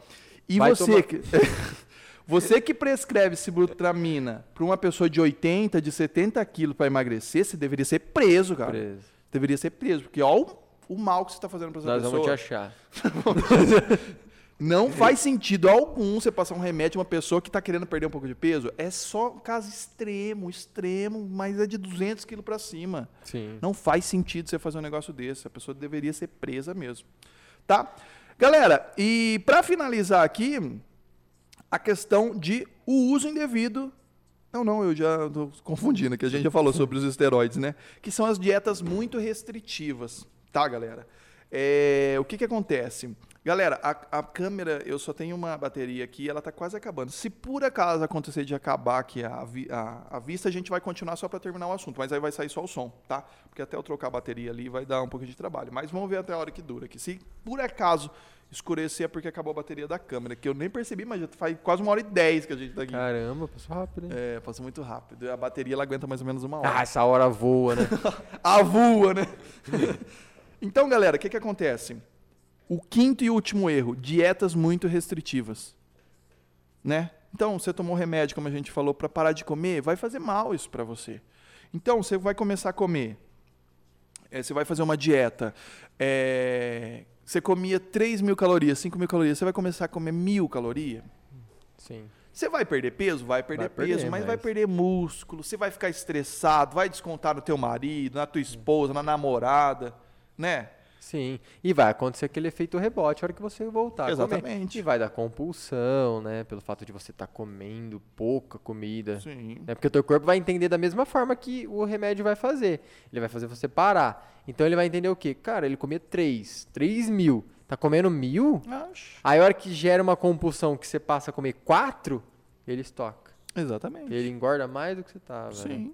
E Vai você tomar- que você que prescreve sibutramina pra uma pessoa de 80, de 70 quilos pra emagrecer, você deveria ser preso, cara. Preso. Deveria ser preso, porque ó o, mal que você tá fazendo pra essa Nós pessoa. vamos te achar. Não faz sentido algum você passar um remédio a uma pessoa que está querendo perder um pouco de peso. É só um caso extremo, extremo, mas é de 200 quilos para cima. Sim. Não faz sentido você fazer um negócio desse. A pessoa deveria ser presa mesmo. Tá? Galera, e para finalizar aqui, a questão de o uso indevido. Não, não, eu já tô confundindo, que a gente já falou sobre os esteroides, né? Que são as dietas muito restritivas, tá, galera? É, o que que acontece? Galera, a, a câmera, eu só tenho uma bateria aqui, ela tá quase acabando. Se por acaso acontecer de acabar aqui a, a, a vista, a gente vai continuar só para terminar o assunto, mas aí vai sair só o som, tá? Porque até eu trocar a bateria ali vai dar um pouco de trabalho. Mas vamos ver até a hora que dura aqui. Se por acaso escurecer é porque acabou a bateria da câmera, que eu nem percebi, mas já faz quase uma hora e dez que a gente tá aqui. Caramba, passou rápido, hein? É, passa muito rápido. A bateria ela aguenta mais ou menos uma hora. Ah, essa hora voa, né? A voa, né? então, galera, o que, que acontece? O quinto e último erro, dietas muito restritivas. Né? Então, você tomou remédio, como a gente falou, para parar de comer, vai fazer mal isso para você. Então, você vai começar a comer. É, você vai fazer uma dieta. é, você comia 3 mil calorias, 5 mil calorias, você vai começar a comer mil calorias. Sim. Você vai perder peso? Vai perder Vai perder, peso, mas, vai mas- perder músculo, você vai ficar estressado, vai descontar no teu marido, na tua esposa, na namorada, né? Sim. E vai acontecer aquele efeito rebote a hora que você voltar. Exatamente. E vai dar compulsão, né? Pelo fato de você estar comendo pouca comida. Sim. Né? Porque o teu corpo vai entender da mesma forma que o remédio vai fazer. Ele vai fazer você parar. Então ele vai entender o quê? Cara, ele comia 3, 3 mil. Tá comendo mil? Acho. Aí a hora que gera uma compulsão que você passa a comer 4, ele estoca. Exatamente. Ele engorda mais do que você tava. né?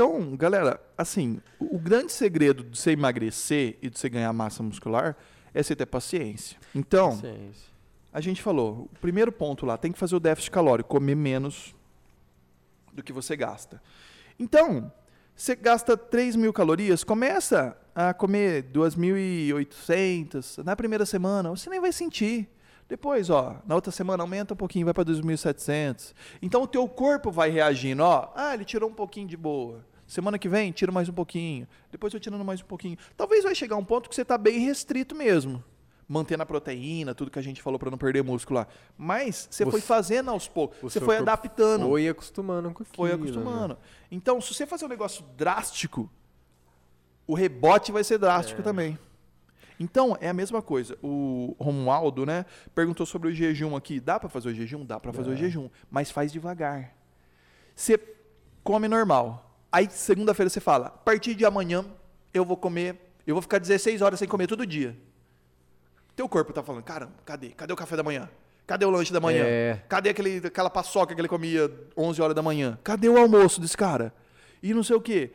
Então, galera, assim, o o grande segredo de você emagrecer e de você ganhar massa muscular é você ter paciência. Então, Paciência. a gente falou, o primeiro ponto lá, tem que fazer o déficit calórico, comer menos do que você gasta. Então, você gasta 3 mil calorias, começa a comer 2.800 na primeira semana, você nem vai sentir. Depois, ó, na outra semana aumenta um pouquinho, vai para 2.700. Então o teu corpo vai reagindo, ó, ah, ele tirou um pouquinho de boa. Semana que vem, tira mais um pouquinho. Depois eu tirando mais um pouquinho. Talvez vai chegar um ponto que você tá bem restrito mesmo. Mantendo a proteína, tudo que a gente falou para não perder músculo lá. Mas você O foi fazendo aos poucos. o Você foi adaptando. Foi acostumando com aquilo. Foi né? acostumando. Então, se você fazer um negócio drástico, o rebote vai ser drástico É. também. Então, é a mesma coisa. O Romualdo, né, perguntou sobre o jejum aqui. Dá para fazer o jejum? Dá para fazer o Dá. jejum, mas faz devagar. Você come normal. Aí, segunda-feira, você fala: a partir de amanhã, eu vou comer, eu vou ficar 16 horas sem comer todo dia. Teu corpo tá falando: caramba, cadê? Cadê o café da manhã? Cadê o lanche da manhã? É. Cadê aquele, aquela paçoca que ele comia 11 horas da manhã? Cadê o almoço desse cara? E não sei o quê.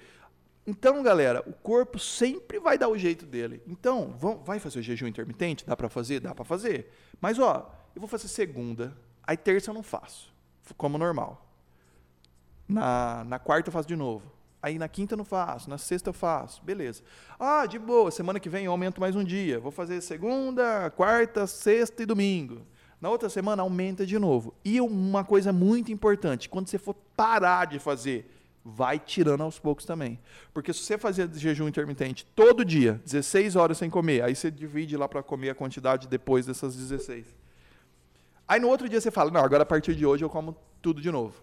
Então, galera, o corpo sempre vai dar o jeito dele. Então, vão, vai fazer o jejum intermitente? Dá pra fazer? Dá pra fazer. Mas, ó, eu vou fazer segunda, aí terça eu não faço. Como normal. Na, na quarta eu faço de novo. Aí na quinta eu não faço, na sexta eu faço. Beleza. Ah, de boa, semana que vem eu aumento mais um dia. Vou fazer segunda, quarta, sexta e domingo. Na outra semana aumenta de novo. E uma coisa muito importante, quando você for parar de fazer, vai tirando aos poucos também. Porque se você fazer jejum intermitente todo dia, 16 horas sem comer, aí você divide lá para comer a quantidade depois dessas 16. Aí no outro dia você fala: "Não, agora a partir de hoje eu como tudo de novo".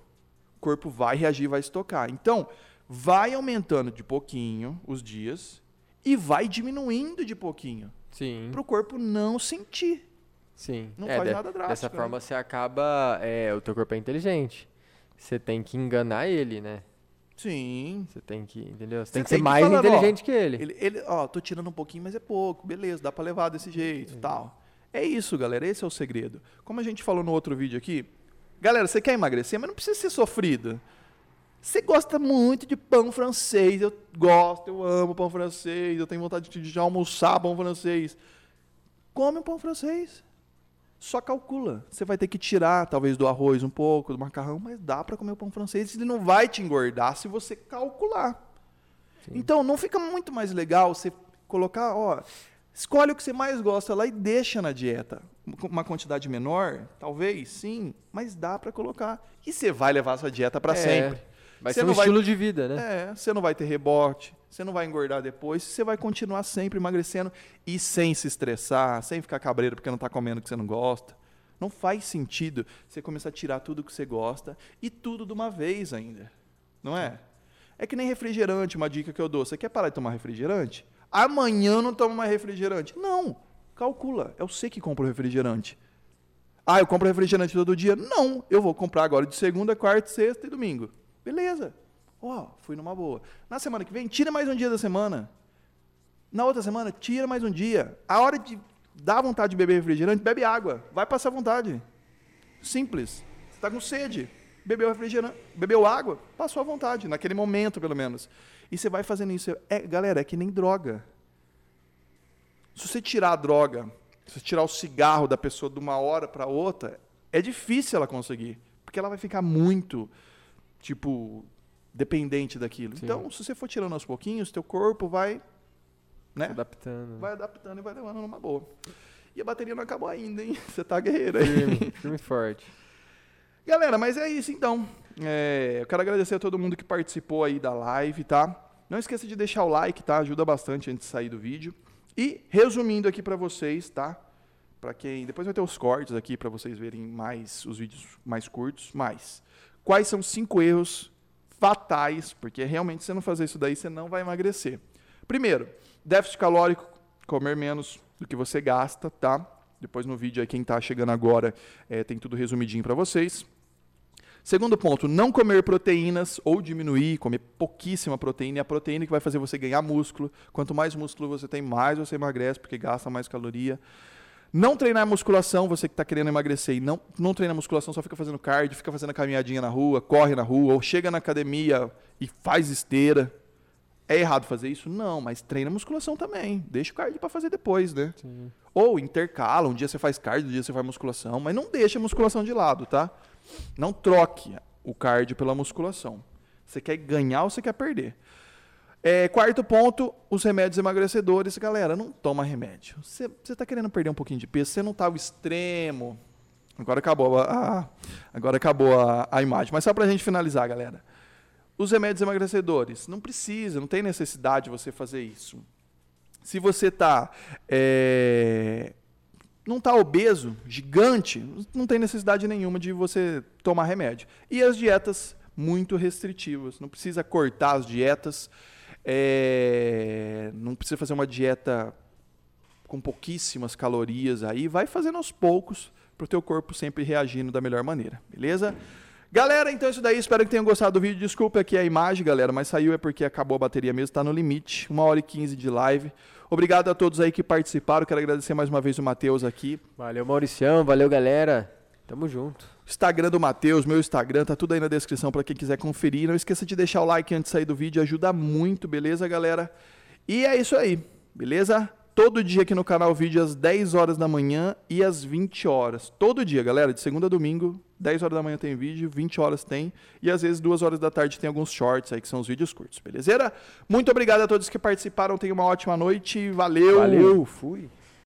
O corpo vai reagir, vai estocar. Então, vai aumentando de pouquinho os dias e vai diminuindo de pouquinho, Sim. para o corpo não sentir. Sim. Não É, faz de- nada drástico, Dessa né? forma você acaba. É, o teu corpo é inteligente. Você tem que enganar ele, né? Sim. Você tem que, entendeu? Você tem que tem ser que mais inteligente que ele. Ele, ele, ó, tô tirando um pouquinho, mas é pouco. Beleza, dá pra levar desse jeito, tal. É isso, galera. Esse é o segredo. Como a gente falou no outro vídeo aqui, galera, você quer emagrecer, mas não precisa ser sofrido. Você gosta muito de pão francês. Eu gosto, eu amo pão francês. Eu tenho vontade de, de almoçar pão francês. Come um pão francês. Só calcula. Você vai ter que tirar, talvez, do arroz um pouco, do macarrão, mas dá para comer o pão francês. Ele não vai te engordar se você calcular. Então, não fica muito mais legal você colocar, ó, escolhe o que você mais gosta lá e deixa na dieta. Uma quantidade menor, talvez, sim, mas dá para colocar. E você vai levar a sua dieta para É, sempre. Vai Você ser um vai- estilo de vida, né? É, você não vai ter rebote, você não vai engordar depois, você vai continuar sempre emagrecendo e sem se estressar, sem ficar cabreiro porque não está comendo o que você não gosta. Não faz sentido você começar a tirar tudo que você gosta e tudo de uma vez ainda. Não é? É que nem refrigerante, uma dica que eu dou. Você quer parar de tomar refrigerante? Amanhã não tomo mais refrigerante. Não, calcula. É você que compra o refrigerante. Ah, eu compro refrigerante todo dia? Não, eu vou comprar agora de segunda, quarta, sexta e domingo. Beleza. Ó, fui numa boa. Na semana que vem, tira mais um dia da semana. Na outra semana, tira mais um dia. A hora de dar vontade de beber refrigerante, bebe água. Vai passar vontade. Simples. Você está com sede. Bebeu refrigerante, bebeu água, passou à vontade, naquele momento, pelo menos. E você vai fazendo isso. É, galera, é que nem droga. Se você tirar a droga, se você tirar o cigarro da pessoa de uma hora para outra, é difícil ela conseguir. Porque ela vai ficar muito, tipo, dependente daquilo. Sim. Então, se você for tirando aos pouquinhos, teu corpo vai, né? Adaptando. Vai adaptando e vai levando numa boa. E a bateria não acabou ainda, hein? Você tá guerreiro aí. Firme, firme forte. Galera, mas é isso então. É, eu quero agradecer a todo mundo que participou aí da live, tá? Não esqueça de deixar o like, tá? Ajuda bastante antes de sair do vídeo. E resumindo aqui pra vocês, tá? Para quem depois vai ter os cortes aqui pra vocês verem mais os vídeos mais curtos, mais quais são cinco erros fatais, porque realmente se você não fazer isso daí você não vai emagrecer. Primeiro, déficit calórico, comer menos do que você gasta, tá? Depois no vídeo aí quem tá chegando agora é, tem tudo resumidinho pra vocês. Segundo ponto, não comer proteínas ou diminuir, comer pouquíssima proteína. É a proteína que vai fazer você ganhar músculo. Quanto mais músculo você tem, mais você emagrece, porque gasta mais caloria. Não treinar musculação, você que está querendo emagrecer e não, não treina musculação, só fica fazendo cardio, fica fazendo caminhadinha na rua, corre na rua, ou chega na academia e faz esteira. É errado fazer isso? Não, mas treina musculação também. Deixa o cardio para fazer depois, né? Sim. Ou intercala, um dia você faz cardio, um dia você faz musculação, mas não deixa a musculação de lado, tá? Não troque o cardio pela musculação. Você quer ganhar ou você quer perder? É, quarto ponto, os remédios emagrecedores. Galera, não toma remédio. Você está querendo perder um pouquinho de peso, você não está ao extremo. Agora acabou a, agora acabou a, a imagem. Mas só para a gente finalizar, galera. Os remédios emagrecedores, não precisa, não tem necessidade de você fazer isso. Se você está é, não está obeso, gigante, não tem necessidade nenhuma de você tomar remédio. E as dietas muito restritivas, não precisa cortar as dietas, é, não precisa fazer uma dieta com pouquíssimas calorias aí, vai fazendo aos poucos para o teu corpo sempre reagindo da melhor maneira, beleza? Galera, então é isso daí, espero que tenham gostado do vídeo. Desculpa aqui a imagem, galera, mas saiu é porque acabou a bateria mesmo, está no limite. Uma hora e quinze de live. Obrigado a todos aí que participaram. Quero agradecer mais uma vez o Matheus aqui. Valeu, Mauricião. Valeu, galera. Tamo junto. Instagram do Matheus, meu Instagram, tá tudo aí na descrição para quem quiser conferir. Não esqueça de deixar o like antes de sair do vídeo, ajuda muito, beleza, galera? E é isso aí, beleza? Todo dia aqui no canal vídeo às 10 horas da manhã e às 20 horas. Todo dia, galera, de segunda a domingo, 10 horas da manhã tem vídeo, 20 horas tem, e às vezes 2 horas da tarde tem alguns shorts aí que são os vídeos curtos, beleza? Muito obrigado a todos que participaram, tenham uma ótima noite, valeu! Valeu, fui.